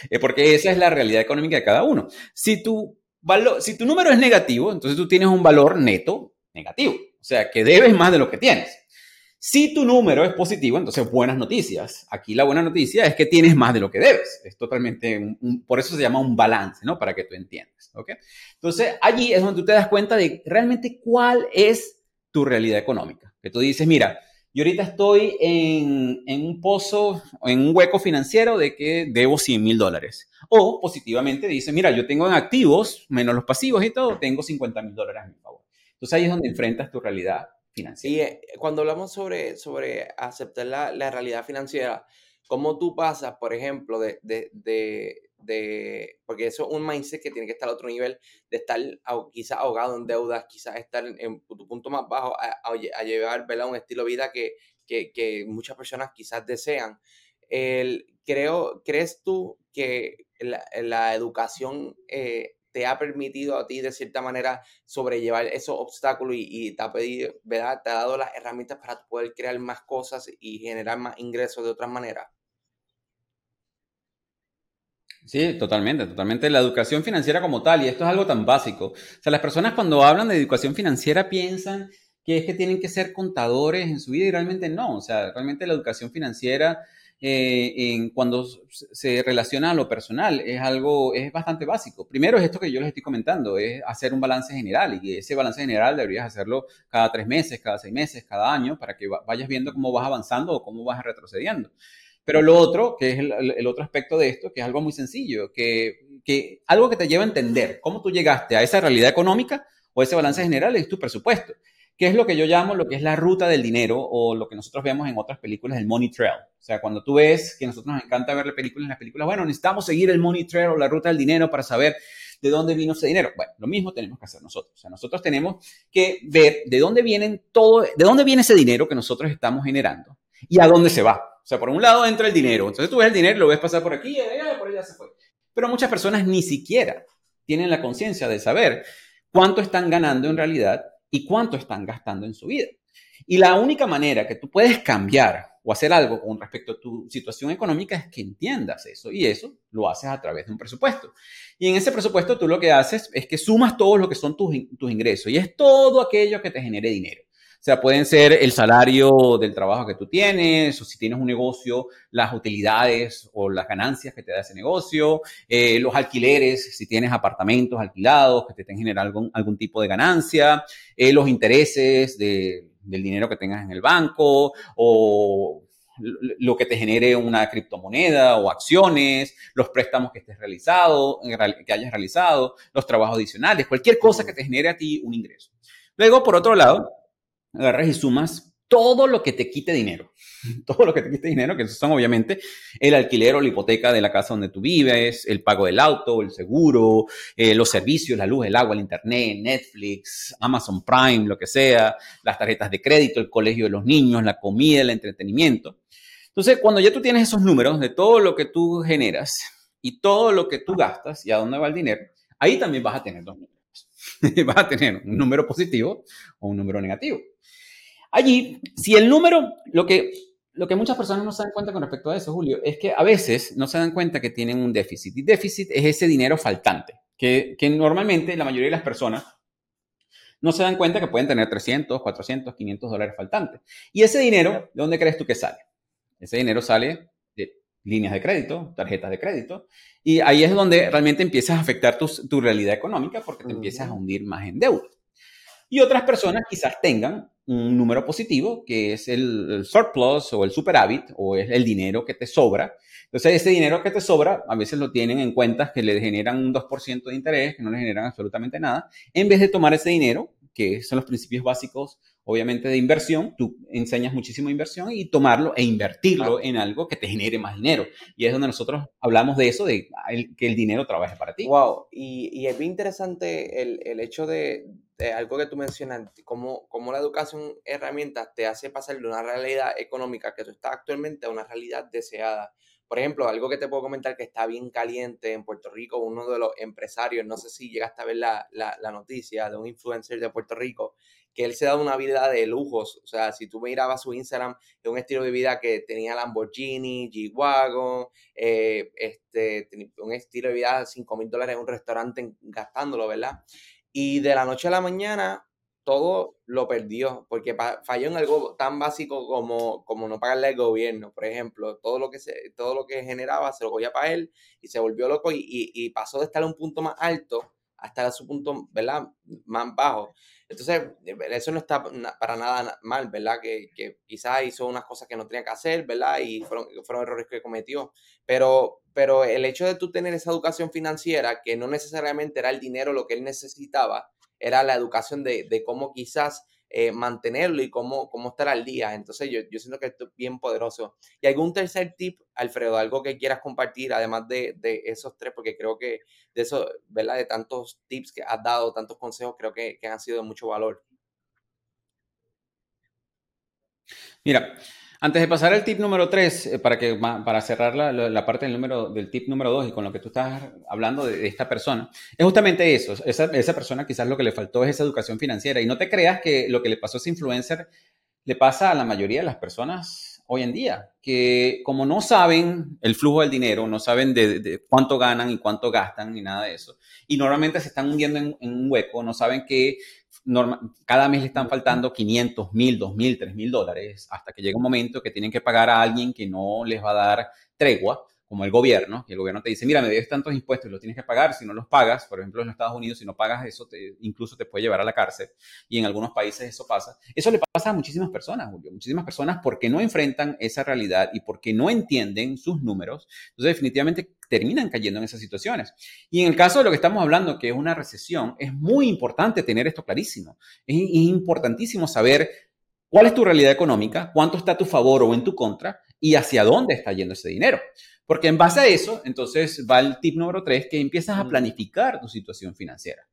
eh, porque esa es la realidad económica de cada uno. Si tu, valor, si tu número es negativo, entonces tú tienes un valor neto negativo, o sea, que debes más de lo que tienes. Si tu número es positivo, entonces buenas noticias. Aquí la buena noticia es que tienes más de lo que debes. Es totalmente, por eso se llama un balance, ¿no? Para que tú entiendas, ¿ok? Entonces allí es donde tú te das cuenta de realmente cuál es tu realidad económica. Que tú dices, mira, yo ahorita estoy en, un pozo, en un hueco financiero de que debo 100 mil dólares. O positivamente dices, mira, yo tengo en activos, menos los pasivos y todo, tengo 50 mil dólares a mi favor. Entonces ahí es donde enfrentas tu realidad financiera. Y eh, cuando hablamos sobre, sobre aceptar la, la realidad financiera, ¿cómo tú pasas, por ejemplo, de, de, porque eso es un mindset que tiene que estar a otro nivel, de estar quizás ahogado en deudas, quizás estar en, tu punto más bajo, a, llevar un estilo de vida que, que, muchas personas quizás desean. El, creo, ¿Crees tú que la, educación eh, te ha permitido a ti de cierta manera sobrellevar esos obstáculos y, te, ha pedido, ¿verdad? te ha dado las herramientas para poder crear más cosas y generar más ingresos de otras maneras? Sí, totalmente, totalmente. La educación financiera como tal, y esto es algo tan básico. O sea, las personas cuando hablan de educación financiera piensan que es que tienen que ser contadores en su vida y realmente no. O sea, realmente la educación financiera eh, en, cuando se relaciona a lo personal es algo, es bastante básico. Primero es esto que yo les estoy comentando, es hacer un balance general y ese balance general deberías hacerlo cada tres meses, cada seis meses, cada año para que vayas viendo cómo vas avanzando o cómo vas retrocediendo. Pero lo otro, que es el, otro aspecto de esto, que es algo muy sencillo, que, que algo que te lleva a entender cómo tú llegaste a esa realidad económica o ese balance general es tu presupuesto, que es lo que yo llamo lo que es la ruta del dinero o lo que nosotros vemos en otras películas, el money trail. O sea, cuando tú ves que a nosotros nos encanta ver películas en las películas, bueno, necesitamos seguir el money trail o la ruta del dinero para saber de dónde vino ese dinero. Bueno, lo mismo tenemos que hacer nosotros. O sea, nosotros tenemos que ver de dónde vienen todo, de dónde viene ese dinero que nosotros estamos generando y a dónde se va. O sea, por un lado entra el dinero. Entonces tú ves el dinero, lo ves pasar por aquí, y por allá se fue. Pero muchas personas ni siquiera tienen la conciencia de saber cuánto están ganando en realidad y cuánto están gastando en su vida. Y la única manera que tú puedes cambiar o hacer algo con respecto a tu situación económica es que entiendas eso. Y eso lo haces a través de un presupuesto. Y en ese presupuesto tú lo que haces es que sumas todo lo que son tus, tus ingresos. Y es todo aquello que te genere dinero. Sea, pueden ser el salario del trabajo que tú tienes, o si tienes un negocio, las utilidades o las ganancias que te da ese negocio, eh, los alquileres, si tienes apartamentos alquilados que te estén algún, algún tipo de ganancia, eh, los intereses del dinero que tengas en el banco, o lo que te genere una criptomoneda o acciones, los préstamos que estés realizado, que hayas realizado, los trabajos adicionales, cualquier cosa que te genere a ti un ingreso. Luego, por otro lado, agarras y sumas todo lo que te quite dinero. Todo lo que te quite dinero, que son obviamente el alquiler o la hipoteca de la casa donde tú vives, el pago del auto, el seguro, eh, los servicios, la luz, el agua, el internet, Netflix, Amazon Prime, lo que sea, las tarjetas de crédito, el colegio de los niños, la comida, el entretenimiento. Entonces, cuando ya tú tienes esos números de todo lo que tú generas y todo lo que tú gastas y a dónde va el dinero, ahí también vas a tener dos números. vas a tener un número positivo o un número negativo. Allí, si el número, lo que, lo que muchas personas no se dan cuenta con respecto a eso, Julio, es que a veces no se dan cuenta que tienen un déficit. Y déficit es ese dinero faltante, que, que normalmente la mayoría de las personas no se dan cuenta que pueden tener 300, 400, 500 dólares faltantes. Y ese dinero, ¿de dónde crees tú que sale? Ese dinero sale líneas de crédito, tarjetas de crédito, y ahí es donde realmente empiezas a afectar tu, tu realidad económica porque te empiezas a hundir más en deuda. Y otras personas quizás tengan un número positivo, que es el, surplus o el superávit, o es el dinero que te sobra. Entonces, ese dinero que te sobra, a veces lo tienen en cuentas que le generan un 2% de interés, que no le generan absolutamente nada, en vez de tomar ese dinero, que son los principios básicos obviamente de inversión, tú enseñas muchísimo inversión y tomarlo e invertirlo en algo que te genere más dinero. Y es donde nosotros hablamos de eso, de que el dinero trabaje para ti. Wow, y, es bien interesante el, el hecho de, algo que tú mencionas, cómo, cómo la educación herramientas te hace pasar de una realidad económica que tú estás actualmente a una realidad deseada. Por ejemplo, algo que te puedo comentar que está bien caliente en Puerto Rico, uno de los empresarios, no sé si llegaste a ver la, la, noticia de un influencer de Puerto Rico, que él se da una vida de lujos. O sea, si tú mirabas su Instagram, es un estilo de vida que tenía Lamborghini, G-Wagon, eh, este, un estilo de vida de 5 mil dólares en un restaurante gastándolo, ¿verdad? Y de la noche a la mañana, todo lo perdió, porque falló en algo tan básico como, como no pagarle al gobierno, por ejemplo. Todo lo que, se, todo lo que generaba se lo cogía para él y se volvió loco y, pasó de estar a un punto más alto hasta su punto, ¿verdad? Más bajo. Entonces, eso no está para nada mal, ¿verdad? Que, que quizás hizo unas cosas que no tenía que hacer, ¿verdad? Y fueron, fueron errores que cometió. Pero, pero el hecho de tú tener esa educación financiera, que no necesariamente era el dinero lo que él necesitaba, era la educación de, de cómo quizás eh, mantenerlo y cómo, cómo estar al día. Entonces yo, yo siento que esto es bien poderoso. ¿Y algún tercer tip, Alfredo, algo que quieras compartir, además de, de esos tres, porque creo que de eso, ¿verdad? De tantos tips que has dado, tantos consejos, creo que, que han sido de mucho valor. Mira, antes de pasar al tip número 3, eh, para, que, para cerrar la, la, parte del, número, del tip número 2 y con lo que tú estás hablando de, esta persona, es justamente eso. Esa, esa, persona quizás lo que le faltó es esa educación financiera. Y no te creas que lo que le pasó a ese influencer le pasa a la mayoría de las personas hoy en día, que como no saben el flujo del dinero, no saben de, de cuánto ganan y cuánto gastan ni nada de eso, y normalmente se están hundiendo en, en un hueco, no saben que cada mes le están faltando 500, 1000, 2000, 3000 dólares hasta que llega un momento que tienen que pagar a alguien que no les va a dar tregua como el gobierno, y el gobierno te dice, mira, me debes tantos impuestos, los tienes que pagar, si no los pagas, por ejemplo en los Estados Unidos, si no pagas eso, te, incluso te puede llevar a la cárcel, y en algunos países eso pasa. Eso le pasa a muchísimas personas, Julio, muchísimas personas porque no enfrentan esa realidad y porque no entienden sus números, entonces definitivamente terminan cayendo en esas situaciones. Y en el caso de lo que estamos hablando, que es una recesión, es muy importante tener esto clarísimo. Es, es importantísimo saber cuál es tu realidad económica, cuánto está a tu favor o en tu contra, y hacia dónde está yendo ese dinero. Porque en base a eso, entonces va el tip número tres, que empiezas a planificar tu situación financiera.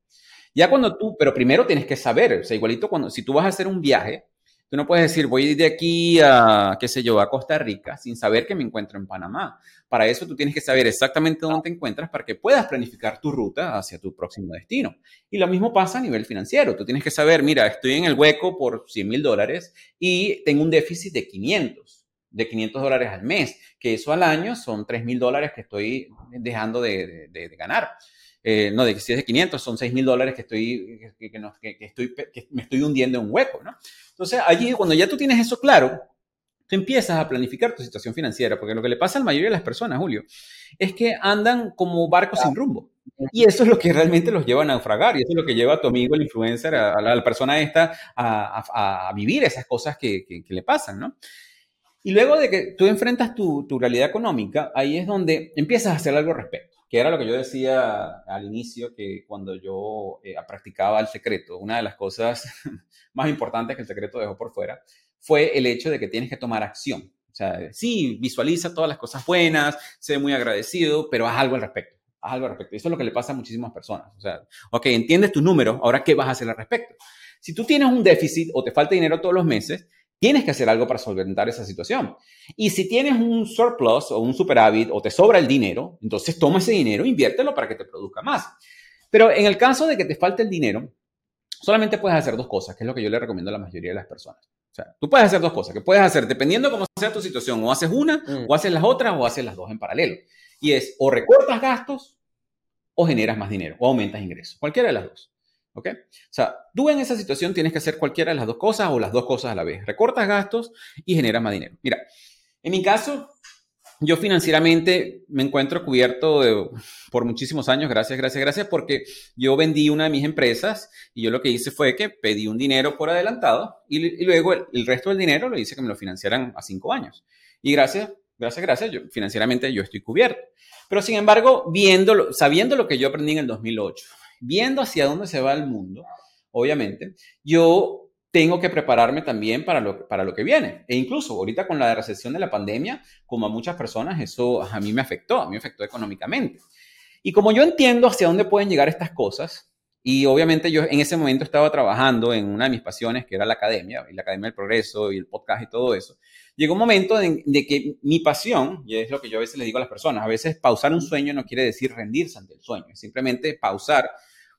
Ya cuando tú, pero primero tienes que saber, o sea, igualito cuando, si tú vas a hacer un viaje, tú no puedes decir, voy de aquí a, qué sé yo, a Costa Rica sin saber que me encuentro en Panamá. Para eso tú tienes que saber exactamente dónde te encuentras para que puedas planificar tu ruta hacia tu próximo destino. Y lo mismo pasa a nivel financiero. Tú tienes que saber, mira, estoy en el hueco por 100 mil dólares y tengo un déficit de 500 de 500 dólares al mes, que eso al año son 3 mil dólares que estoy dejando de, ganar. eh, no, de si es de 500, son 6 mil dólares que, estoy, que, estoy, me estoy hundiendo en un hueco, ¿no? Entonces, allí, cuando ya tú tienes eso claro, tú empiezas a planificar tu situación financiera, porque lo que le pasa a la mayoría de las personas, Julio, es que andan como barcos sin rumbo. Y eso es lo que realmente los lleva a naufragar, y eso es lo que lleva a tu amigo, el influencer, a, la, persona esta, a, a, vivir esas cosas que, que, le pasan, ¿no? Y luego de que tú enfrentas tu, tu realidad económica, ahí es donde empiezas a hacer algo al respecto que era lo que yo decía al inicio, que cuando yo eh, practicaba el secreto, una de las cosas más importantes que el secreto dejó por fuera fue el hecho de que tienes que tomar acción. O sea, sí, visualiza todas las cosas buenas, sé muy agradecido, pero haz algo al respecto. Haz algo al respecto. Eso es lo que le pasa a muchísimas personas. O sea, ok, entiendes tus números, ahora ¿qué vas a hacer al respecto? Si tú tienes un déficit o te falta dinero todos los meses, tienes que hacer algo para solventar esa situación. Y si tienes un surplus o un superávit o te sobra el dinero, entonces toma ese dinero e inviértelo para que te produzca más. Pero en el caso de que te falte el dinero, solamente puedes hacer dos cosas, que es lo que yo le recomiendo a la mayoría de las personas. O sea, tú puedes hacer dos cosas, que puedes hacer dependiendo cómo sea tu situación, o haces una, mm. o haces las otras, o haces las dos en paralelo. Y es o recortas gastos o generas más dinero, o aumentas ingresos, cualquiera de las dos. ¿Ok? O sea, tú en esa situación tienes que hacer cualquiera de las dos cosas o las dos cosas a la vez. Recortas gastos y generas más dinero. Mira, en mi caso, yo financieramente me encuentro cubierto por muchísimos años, gracias, gracias, gracias, porque yo vendí una de mis empresas y yo lo que hice fue que pedí un dinero por adelantado y, luego el, resto del dinero lo hice que me lo financiaran a cinco años. Y gracias, gracias, gracias, yo, financieramente yo estoy cubierto. Pero sin embargo, viéndolo, sabiendo lo que yo aprendí en el 2008, viendo hacia dónde se va el mundo, obviamente, yo tengo que prepararme también para lo, para lo que viene. E incluso ahorita con la recesión de la pandemia, como a muchas personas, eso a mí me afectó, a mí me afectó económicamente. Y como yo entiendo hacia dónde pueden llegar estas cosas, y obviamente yo en ese momento estaba trabajando en una de mis pasiones, que era la academia, y la Academia del Progreso, y el podcast y todo eso, llegó un momento de, de, que mi pasión, y es lo que yo a veces les digo a las personas, a veces pausar un sueño no quiere decir rendirse ante el sueño, es simplemente pausar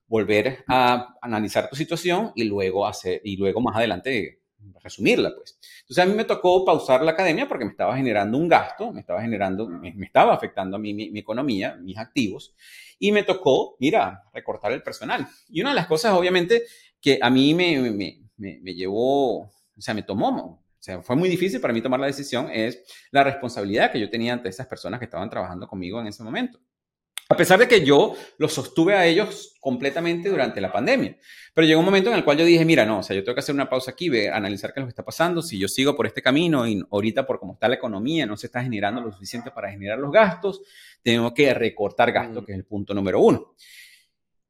volver a analizar tu situación y luego hacer, y luego más adelante resumirla, pues. Entonces a mí me tocó pausar la academia porque me estaba generando un gasto, me estaba generando, me, estaba afectando a mí mi, economía, mis activos, y me tocó, mira, recortar el personal. Y una de las cosas, obviamente, que a mí me, me, me llevó, o sea, me tomó, sea, fue muy difícil para mí tomar la decisión, es la responsabilidad que yo tenía ante esas personas que estaban trabajando conmigo en ese momento. A pesar de que yo los sostuve a ellos completamente durante la pandemia. Pero llegó un momento en el cual yo dije, mira, no, o sea, yo tengo que hacer una pausa aquí, ver, analizar qué es lo que está pasando. Si yo sigo por este camino y ahorita por cómo está la economía no se está generando lo suficiente para generar los gastos, tengo que recortar gastos, mm. que es el punto número uno.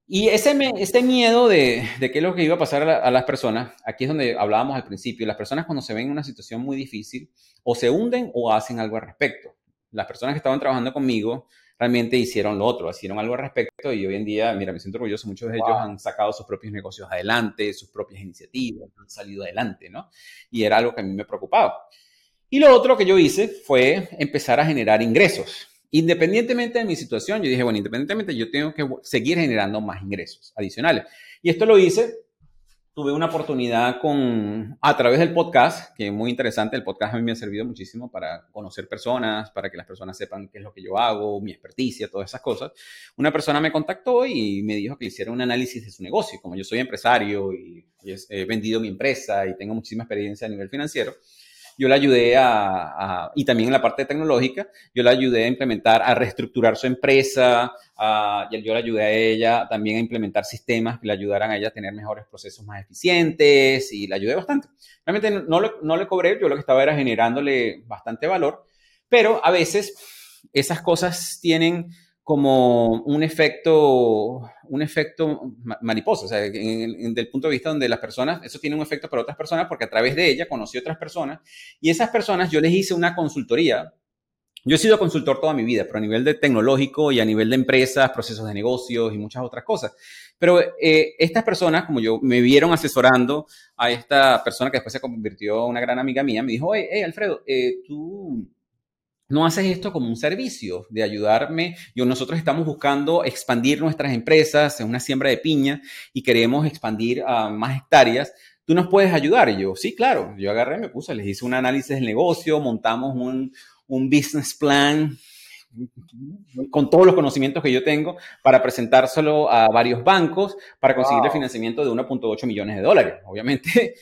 Y ese, este miedo de, de, qué es lo que iba a pasar a, a, las personas, aquí es donde hablábamos al principio, las personas cuando se ven en una situación muy difícil, o se hunden o hacen algo al respecto. Las personas que estaban trabajando conmigo, realmente hicieron lo otro, hicieron algo al respecto y hoy en día, mira, me siento orgulloso, muchos de ellos han sacado sus propios negocios adelante, sus propias iniciativas, han salido adelante, ¿no? Y era algo que a mí me preocupaba. Y lo otro que yo hice fue empezar a generar ingresos. Independientemente de mi situación, yo dije, bueno, independientemente, yo tengo que seguir generando más ingresos adicionales. Y esto lo hice tuve una oportunidad con, a través del podcast, que es muy interesante, el podcast a mí me ha servido muchísimo para conocer personas, para que las personas sepan qué es lo que yo hago, mi experticia, todas esas cosas. Una persona me contactó y me dijo que hiciera un análisis de su negocio. Como yo soy empresario y he vendido mi empresa y tengo muchísima experiencia a nivel financiero, yo le ayudé a, y también en la parte tecnológica, yo le ayudé a implementar, a reestructurar su empresa, a, yo le ayudé a ella también a implementar sistemas que le ayudaran a ella a tener mejores procesos más eficientes y le ayudé bastante. Realmente no, le, no le cobré, yo lo que estaba era generándole bastante valor, pero a veces esas cosas tienen como un efecto, un efecto mariposa, o sea, desde el punto de vista donde las personas, eso tiene un efecto para otras personas porque a través de ella conocí otras personas y esas personas yo les hice una consultoría. Yo he sido consultor toda mi vida, pero a nivel de tecnológico y a nivel de empresas, procesos de negocios y muchas otras cosas. Pero eh, estas personas, como yo, me vieron asesorando a esta persona que después se convirtió en una gran amiga mía, me dijo, hey, Alfredo, eh, tú no haces esto como un servicio de ayudarme. Yo, nosotros estamos buscando expandir nuestras empresas en una siembra de piña y queremos expandir a más hectáreas. ¿Tú nos puedes ayudar? Y yo, sí, claro. Yo agarré, me puse, les hice un análisis del negocio, montamos un, un business plan con todos los conocimientos que yo tengo para presentárselo a varios bancos para conseguir el financiamiento de 1.8 millones de dólares. Obviamente,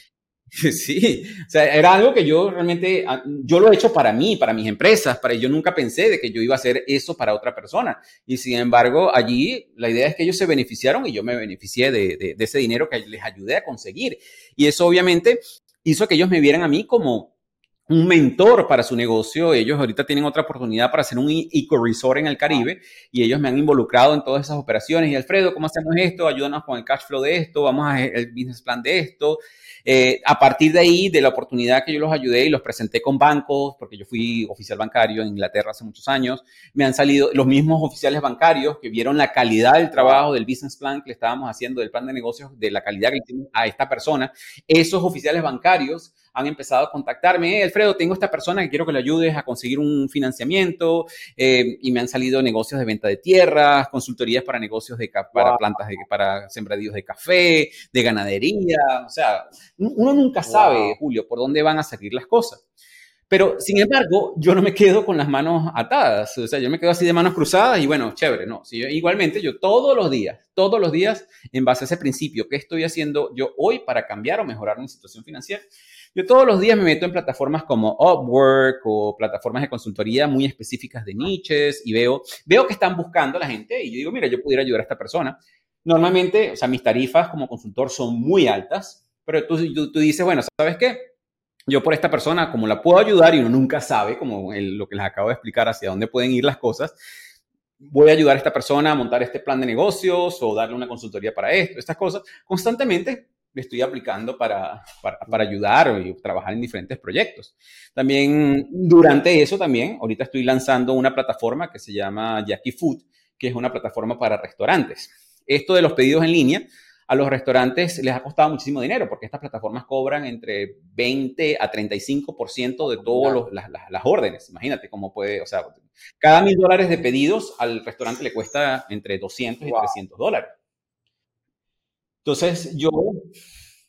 sí, o sea, era algo que yo realmente, ah, yo lo he hecho para mí, para mis empresas, para yo nunca pensé de que yo iba a hacer eso para otra persona. Y sin embargo, allí la idea es que ellos se beneficiaron y yo me beneficié de, de ese dinero que les ayudé a conseguir. Y eso obviamente hizo que ellos me vieran a mí como un mentor para su negocio. Ellos ahorita tienen otra oportunidad para hacer un eco-resort en el Caribe y ellos me han involucrado en todas esas operaciones. Y Alfredo, ¿cómo hacemos esto? Ayúdanos con el cash flow de esto, vamos a el business plan de esto. Eh, a partir de ahí, de la oportunidad que yo los ayudé y los presenté con bancos, porque yo fui oficial bancario en Inglaterra hace muchos años, me han salido los mismos oficiales bancarios que vieron la calidad del trabajo del business plan que le estábamos haciendo, del plan de negocios, de la calidad que le hicimos a esta persona. Esos oficiales bancarios han empezado a contactarme, Alfredo, tengo esta persona que quiero que le ayudes a conseguir un financiamiento eh, y me han salido negocios de venta de tierras, consultorías para negocios de para plantas de, para sembradíos de café, de ganadería, o sea, uno nunca sabe, Julio, por dónde van a salir las cosas. Pero, sin embargo, yo no me quedo con las manos atadas, o sea, yo me quedo así de manos cruzadas y bueno, chévere, no. Si igualmente, yo todos los días, todos los días, en base a ese principio, ¿qué estoy haciendo yo hoy para cambiar o mejorar mi situación financiera? Yo todos los días me meto en plataformas como Upwork o plataformas de consultoría muy específicas de niches y veo, veo que están buscando a la gente y yo digo, mira, yo pudiera ayudar a esta persona. Normalmente, o sea, mis tarifas como consultor son muy altas, pero tú, tú, dices, bueno, ¿sabes qué? Yo por esta persona, como la puedo ayudar y uno nunca sabe, como lo que les acabo de explicar, hacia dónde pueden ir las cosas, voy a ayudar a esta persona a montar este plan de negocios o darle una consultoría para esto, estas cosas. Constantemente estoy aplicando para, para, ayudar y trabajar en diferentes proyectos. También durante eso también, ahorita estoy lanzando una plataforma que se llama Jackie Food, que es una plataforma para restaurantes. Esto de los pedidos en línea, a los restaurantes les ha costado muchísimo dinero porque estas plataformas cobran entre 20 a 35% de todas las, las, órdenes. Imagínate cómo puede, o sea, cada mil dólares de pedidos al restaurante le cuesta entre 200 y 300 dólares. Entonces, yo,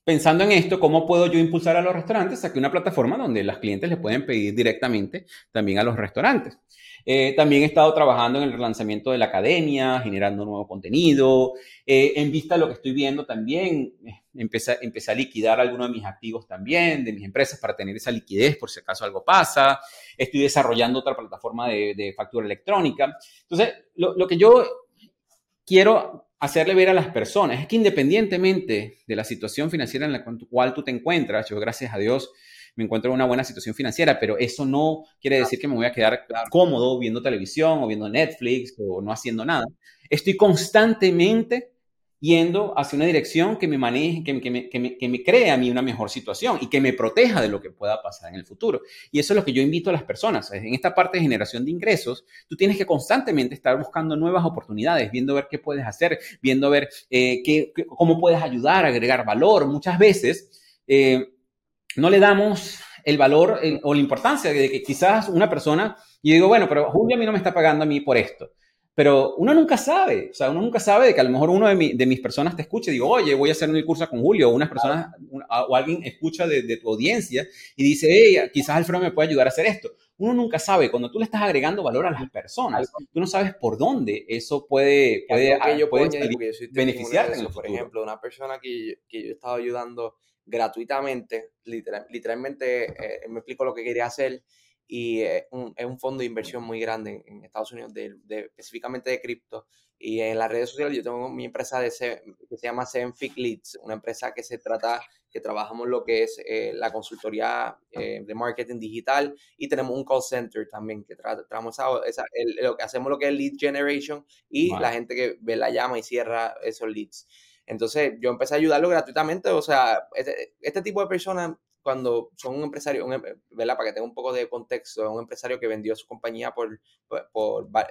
pensando en esto, ¿cómo puedo yo impulsar a los restaurantes? Saqué una plataforma donde las clientes le pueden pedir directamente también a los restaurantes. Eh, también he estado trabajando en el relanzamiento de la academia, generando nuevo contenido. Eh, en vista de lo que estoy viendo también, eh, empecé, empecé, a liquidar algunos de mis activos también, de mis empresas, para tener esa liquidez por si acaso algo pasa. Estoy desarrollando otra plataforma de, factura electrónica. Entonces, lo, lo que yo quiero hacerle ver a las personas es que independientemente de la situación financiera en la cual tú te encuentras, yo gracias a Dios me encuentro en una buena situación financiera, pero eso no quiere decir que me voy a quedar cómodo viendo televisión o viendo Netflix o no haciendo nada. Estoy constantemente yendo hacia una dirección que me maneje, que, que, me, que, me, que, me, cree a mí una mejor situación y que me proteja de lo que pueda pasar en el futuro. Y eso es lo que yo invito a las personas. En esta parte de generación de ingresos, tú tienes que constantemente estar buscando nuevas oportunidades, viendo ver qué puedes hacer, viendo ver eh, qué, cómo puedes ayudar, agregar valor. Muchas veces eh, no le damos el valor o la importancia de que quizás una persona, y digo, bueno, pero Julio a mí no me está pagando a mí por esto. Pero uno nunca sabe, o sea, uno nunca sabe de que a lo mejor uno de, mis personas te escuche y digo, oye, voy a hacer un curso con Julio, o unas personas, o alguien escucha de, tu audiencia y dice, hey, quizás Alfredo me puede ayudar a hacer esto. Uno nunca sabe, cuando tú le estás agregando valor a las personas, tú no sabes por dónde eso puede, puede, yo puede beneficiarte. por ejemplo, una persona que, que yo he estado ayudando gratuitamente, literalmente eh, me explico lo que quería hacer y es un, es un, fondo de inversión muy grande en, Estados Unidos, de, específicamente de cripto. Y en las redes sociales yo tengo mi empresa de que se llama Sevenfic Leads, una empresa que se trata, que trabajamos lo que es eh, la consultoría eh, de marketing digital y tenemos un call center también que tratamos esa, lo que hacemos lo que es lead generation y la gente que ve la llama y cierra esos leads. Entonces yo empecé a ayudarlo gratuitamente, o sea, este, este tipo de personas cuando son un empresario, un, ¿verdad? Para que tenga un poco de contexto, un empresario que vendió su compañía por, por, más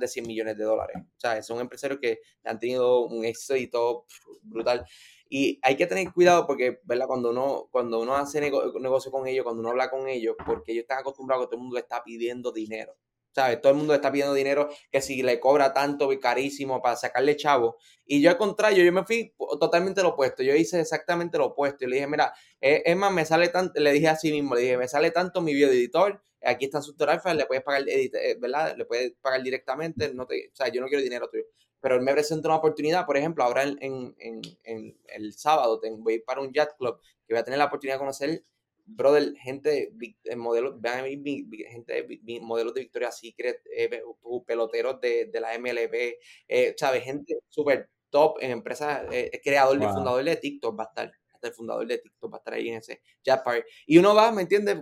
de 100 millones de dólares. O sea, son empresarios que han tenido un éxito brutal. Y hay que tener cuidado porque, ¿verdad? Cuando uno, cuando uno hace negocio con ellos, cuando uno habla con ellos, porque ellos están acostumbrados a que todo el mundo está pidiendo dinero. ¿Sabes? Todo el mundo está pidiendo dinero que si le cobra tanto carísimo para sacarle chavo. Y yo al contrario, yo me fui totalmente lo opuesto. Yo hice exactamente lo opuesto. Y le dije, mira, es más, me sale tanto, le dije así mismo, le dije, me sale tanto mi video editor, aquí está su tutorial, le puedes pagar, eh, ¿verdad? Le puedes pagar directamente, no te, o sea, yo no quiero dinero tuyo. Pero él me presenta una oportunidad, por ejemplo, ahora en, en, en, el sábado tengo, voy para un yacht club que voy a tener la oportunidad de conocer brother, gente, eh, modelos, vean gente, modelos de Victoria's Secret, eh, peloteros de, de, la MLB, eh, ¿sabes? Gente súper top en empresas, eh, creador y fundador de TikTok va a estar, hasta el fundador de TikTok va a estar ahí en ese chat party. Y uno va, ¿me entiendes?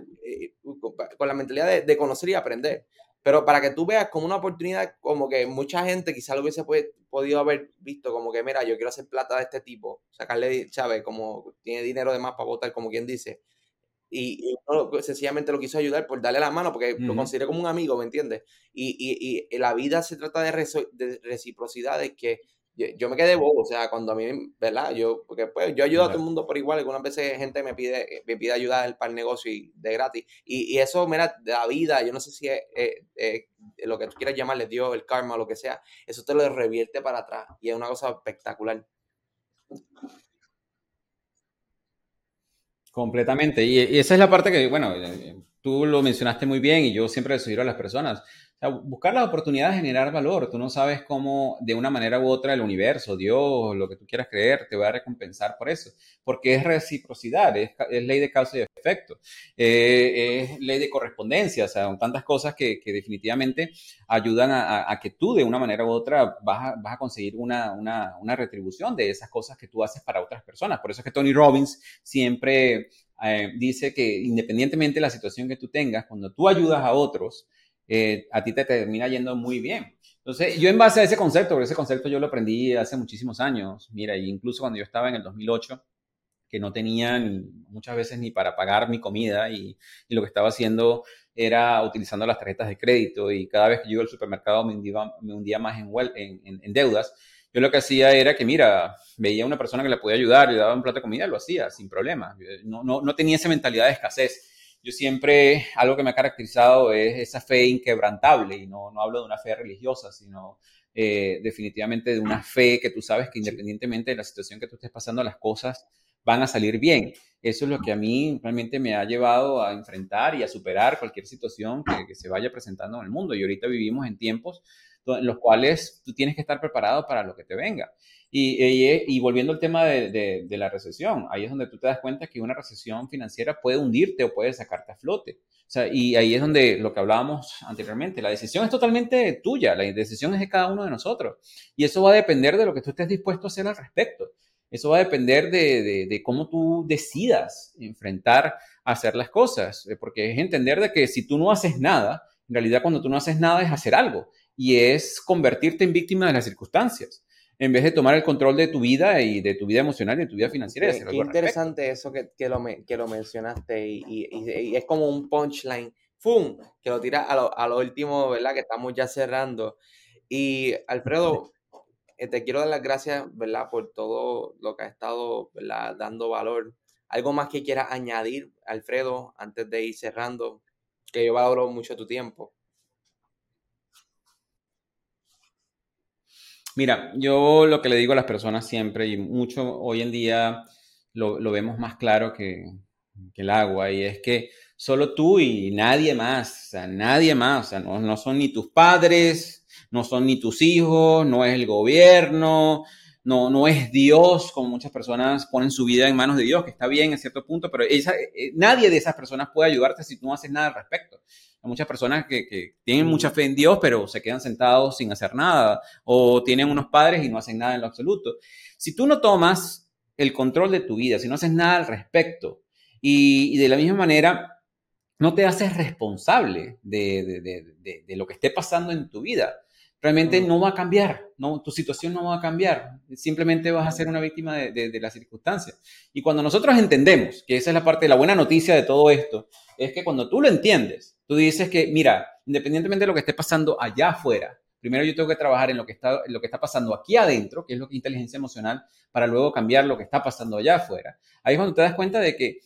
con, la mentalidad de, de, conocer y aprender. Pero para que tú veas como una oportunidad, como que mucha gente quizá lo hubiese podido haber visto, como que, mira, yo quiero hacer plata de este tipo, sacarle, ¿sabes? Como tiene dinero de más para votar, como quien dice y, uno sencillamente lo quiso ayudar por darle la mano, porque lo consideré como un amigo, ¿me entiendes? Y, y, y, la vida se trata de, de reciprocidad, de que yo, me quedé bobo, o sea, cuando a mí, ¿verdad? Yo, porque pues yo ayudo a todo el mundo por igual, algunas veces gente me pide, me pide ayuda para el negocio y de gratis. Y, y eso, mira, la vida, yo no sé si es, lo que tú quieras llamarle Dios, el karma, lo que sea, eso te lo revierte para atrás y es una cosa espectacular. Completamente. Y, esa es la parte que, bueno, eh, tú lo mencionaste muy bien y yo siempre le sugiero a las personas buscar las oportunidades de generar valor. Tú no sabes cómo, de una manera u otra, el universo, Dios, lo que tú quieras creer, te va a recompensar por eso. Porque es reciprocidad, es, ley de causa y efecto, eh, es ley de correspondencia, o sea, son tantas cosas que, definitivamente ayudan a, que tú, de una manera u otra, vas a, conseguir una, una, retribución de esas cosas que tú haces para otras personas. Por eso es que Tony Robbins siempre eh, dice que independientemente de la situación que tú tengas, cuando tú ayudas a otros, eh, a ti te termina yendo muy bien. Entonces, yo en base a ese concepto, porque ese concepto yo lo aprendí hace muchísimos años, mira, incluso cuando yo estaba en el 2008, que no tenía muchas veces ni para pagar mi comida y, lo que estaba haciendo era utilizando las tarjetas de crédito y cada vez que yo iba al supermercado me hundía, más en, en, deudas. Yo lo que hacía era que, mira, veía a una persona que le podía ayudar, le daba un plato de comida, lo hacía sin problema. No, no, no tenía esa mentalidad de escasez yo siempre, algo que me ha caracterizado es esa fe inquebrantable, y no, no hablo de una fe religiosa, sino eh, definitivamente de una fe que tú sabes que independientemente de la situación que tú estés pasando, las cosas van a salir bien. Eso es lo que a mí realmente me ha llevado a enfrentar y a superar cualquier situación que, que se vaya presentando en el mundo. Y ahorita vivimos en tiempos en los cuales tú tienes que estar preparado para lo que te venga. Y, volviendo al tema de, la recesión, ahí es donde tú te das cuenta que una recesión financiera puede hundirte o puede sacarte a flote. O sea, y ahí es donde lo que hablábamos anteriormente, la decisión es totalmente tuya, la decisión es de cada uno de nosotros. Y eso va a depender de lo que tú estés dispuesto a hacer al respecto. Eso va a depender de, de cómo tú decidas enfrentar hacer las cosas, porque es entender de que si tú no haces nada, en realidad cuando tú no haces nada es hacer algo y es convertirte en víctima de las circunstancias en vez de tomar el control de tu vida y de tu vida emocional y de tu vida financiera. Qué, interesante eso que, que, lo, que lo mencionaste y, y, es como un punchline, ¡fum! Que lo tiras a lo, a lo último, ¿verdad? Que estamos ya cerrando. Y Alfredo, eh, te quiero dar las gracias, ¿verdad? Por todo lo que ha estado, ¿verdad? Dando valor. ¿Algo más que quieras añadir, Alfredo, antes de ir cerrando? Que yo valoro mucho tu tiempo. Mira, yo lo que le digo a las personas siempre, y mucho hoy en día lo, vemos más claro que, el agua, y es que solo tú y nadie más, o sea, nadie más, o sea, no, son ni tus padres, no son ni tus hijos, no es el gobierno, no, no es Dios, como muchas personas ponen su vida en manos de Dios, que está bien en cierto punto, pero eh, nadie de esas personas puede ayudarte si tú no haces nada al respecto. Hay muchas personas que, tienen mucha fe en Dios, pero se quedan sentados sin hacer nada, o tienen unos padres y no hacen nada en lo absoluto. Si tú no tomas el control de tu vida, si no haces nada al respecto, y, de la misma manera no te haces responsable de, lo que esté pasando en tu vida, realmente no va a cambiar, no, tu situación no va a cambiar, simplemente vas a ser una víctima de, de, las circunstancias. Y cuando nosotros entendemos, que esa es la parte de la buena noticia de todo esto, es que cuando tú lo entiendes, Tú dices que, mira, independientemente de lo que esté pasando allá afuera, primero yo tengo que trabajar en lo que está, lo que está pasando aquí adentro, que es lo que es inteligencia emocional, para luego cambiar lo que está pasando allá afuera. Ahí es cuando te das cuenta de que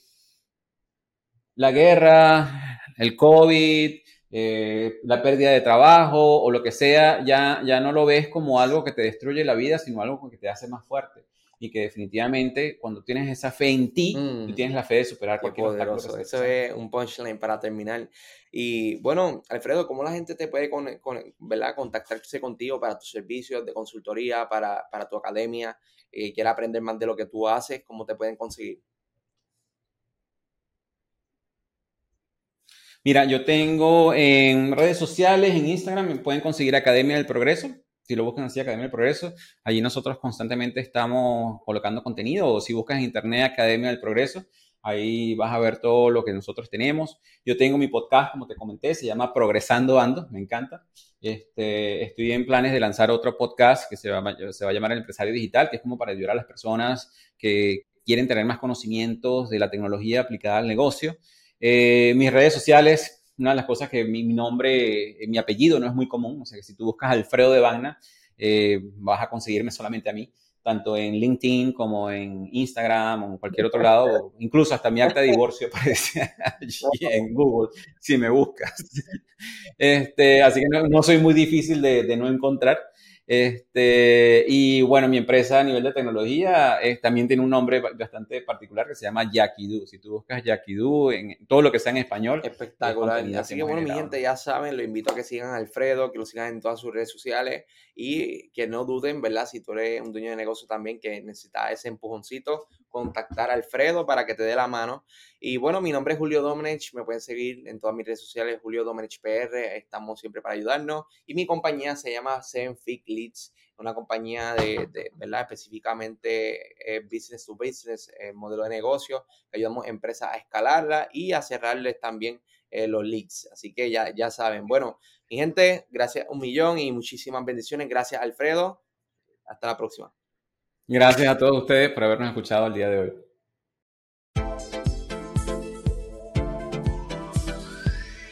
la guerra, el COVID, eh, la pérdida de trabajo o lo que sea, ya, ya no lo ves como algo que te destruye la vida, sino algo que te hace más fuerte. Y que definitivamente cuando tienes esa fe en ti, mm. tienes la fe de superar cualquier obstáculo. Eso es un punchline para terminar. Y bueno, Alfredo, ¿cómo la gente te puede con, ¿verdad? contactarse contigo para tus servicios de consultoría, para, para tu academia? Eh, quiera aprender más de lo que tú haces, ¿cómo te pueden conseguir? Mira, yo tengo en redes sociales, en Instagram, me pueden conseguir Academia del Progreso. Si lo buscan así, Academia del Progreso, allí nosotros constantemente estamos colocando contenido. O si buscas en internet Academia del Progreso, ahí vas a ver todo lo que nosotros tenemos. Yo tengo mi podcast, como te comenté, se llama Progresando Ando, me encanta. Este, estoy en planes de lanzar otro podcast que se va, se va a llamar El Empresario Digital, que es como para ayudar a las personas que quieren tener más conocimientos de la tecnología aplicada al negocio. Eh, mis redes sociales, una de las cosas que mi, nombre, eh, mi apellido no es muy común, o sea que si tú buscas Alfredo de Bagna, eh, vas a conseguirme solamente a mí, tanto en LinkedIn como en Instagram o en cualquier otro lado, incluso hasta mi acta de divorcio aparece allí en Google, si me buscas. Este, así que no, soy muy difícil de, de no encontrar. Este, y bueno, mi empresa a nivel de tecnología también tiene un nombre bastante particular que se llama Yakidu. Si tú buscas Yakidu en todo lo que sea en español. Espectacular. Así que bueno, mi gente, ya saben, lo invito a que sigan a Alfredo, que lo sigan en todas sus redes sociales y que no duden, ¿verdad? Si tú eres un dueño de negocio también que necesita ese empujoncito, contactar a Alfredo para que te dé la mano. Y bueno, mi nombre es Julio Domenech, me pueden seguir en todas mis redes sociales, Julio Domenech PR, estamos siempre para ayudarnos. Y mi compañía se llama Senfic Leads, una compañía de, ¿verdad? Específicamente eh, business to business, eh, modelo de negocio, ayudamos a empresas a escalarla y a cerrarles también eh, los leads. Así que ya, ya saben. Bueno, mi gente, gracias un millón y muchísimas bendiciones. Gracias, Alfredo. Hasta la próxima. Gracias a todos ustedes por habernos escuchado el día de hoy.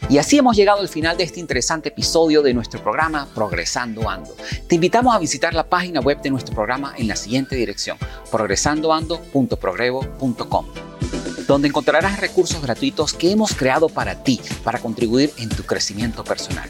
Y así hemos llegado al final de este interesante episodio de nuestro programa Progresando Ando. Te invitamos a visitar la página web de nuestro programa en la siguiente dirección, progresandoando.progrevo.com, donde encontrarás recursos gratuitos que hemos creado para ti, para contribuir en tu crecimiento personal.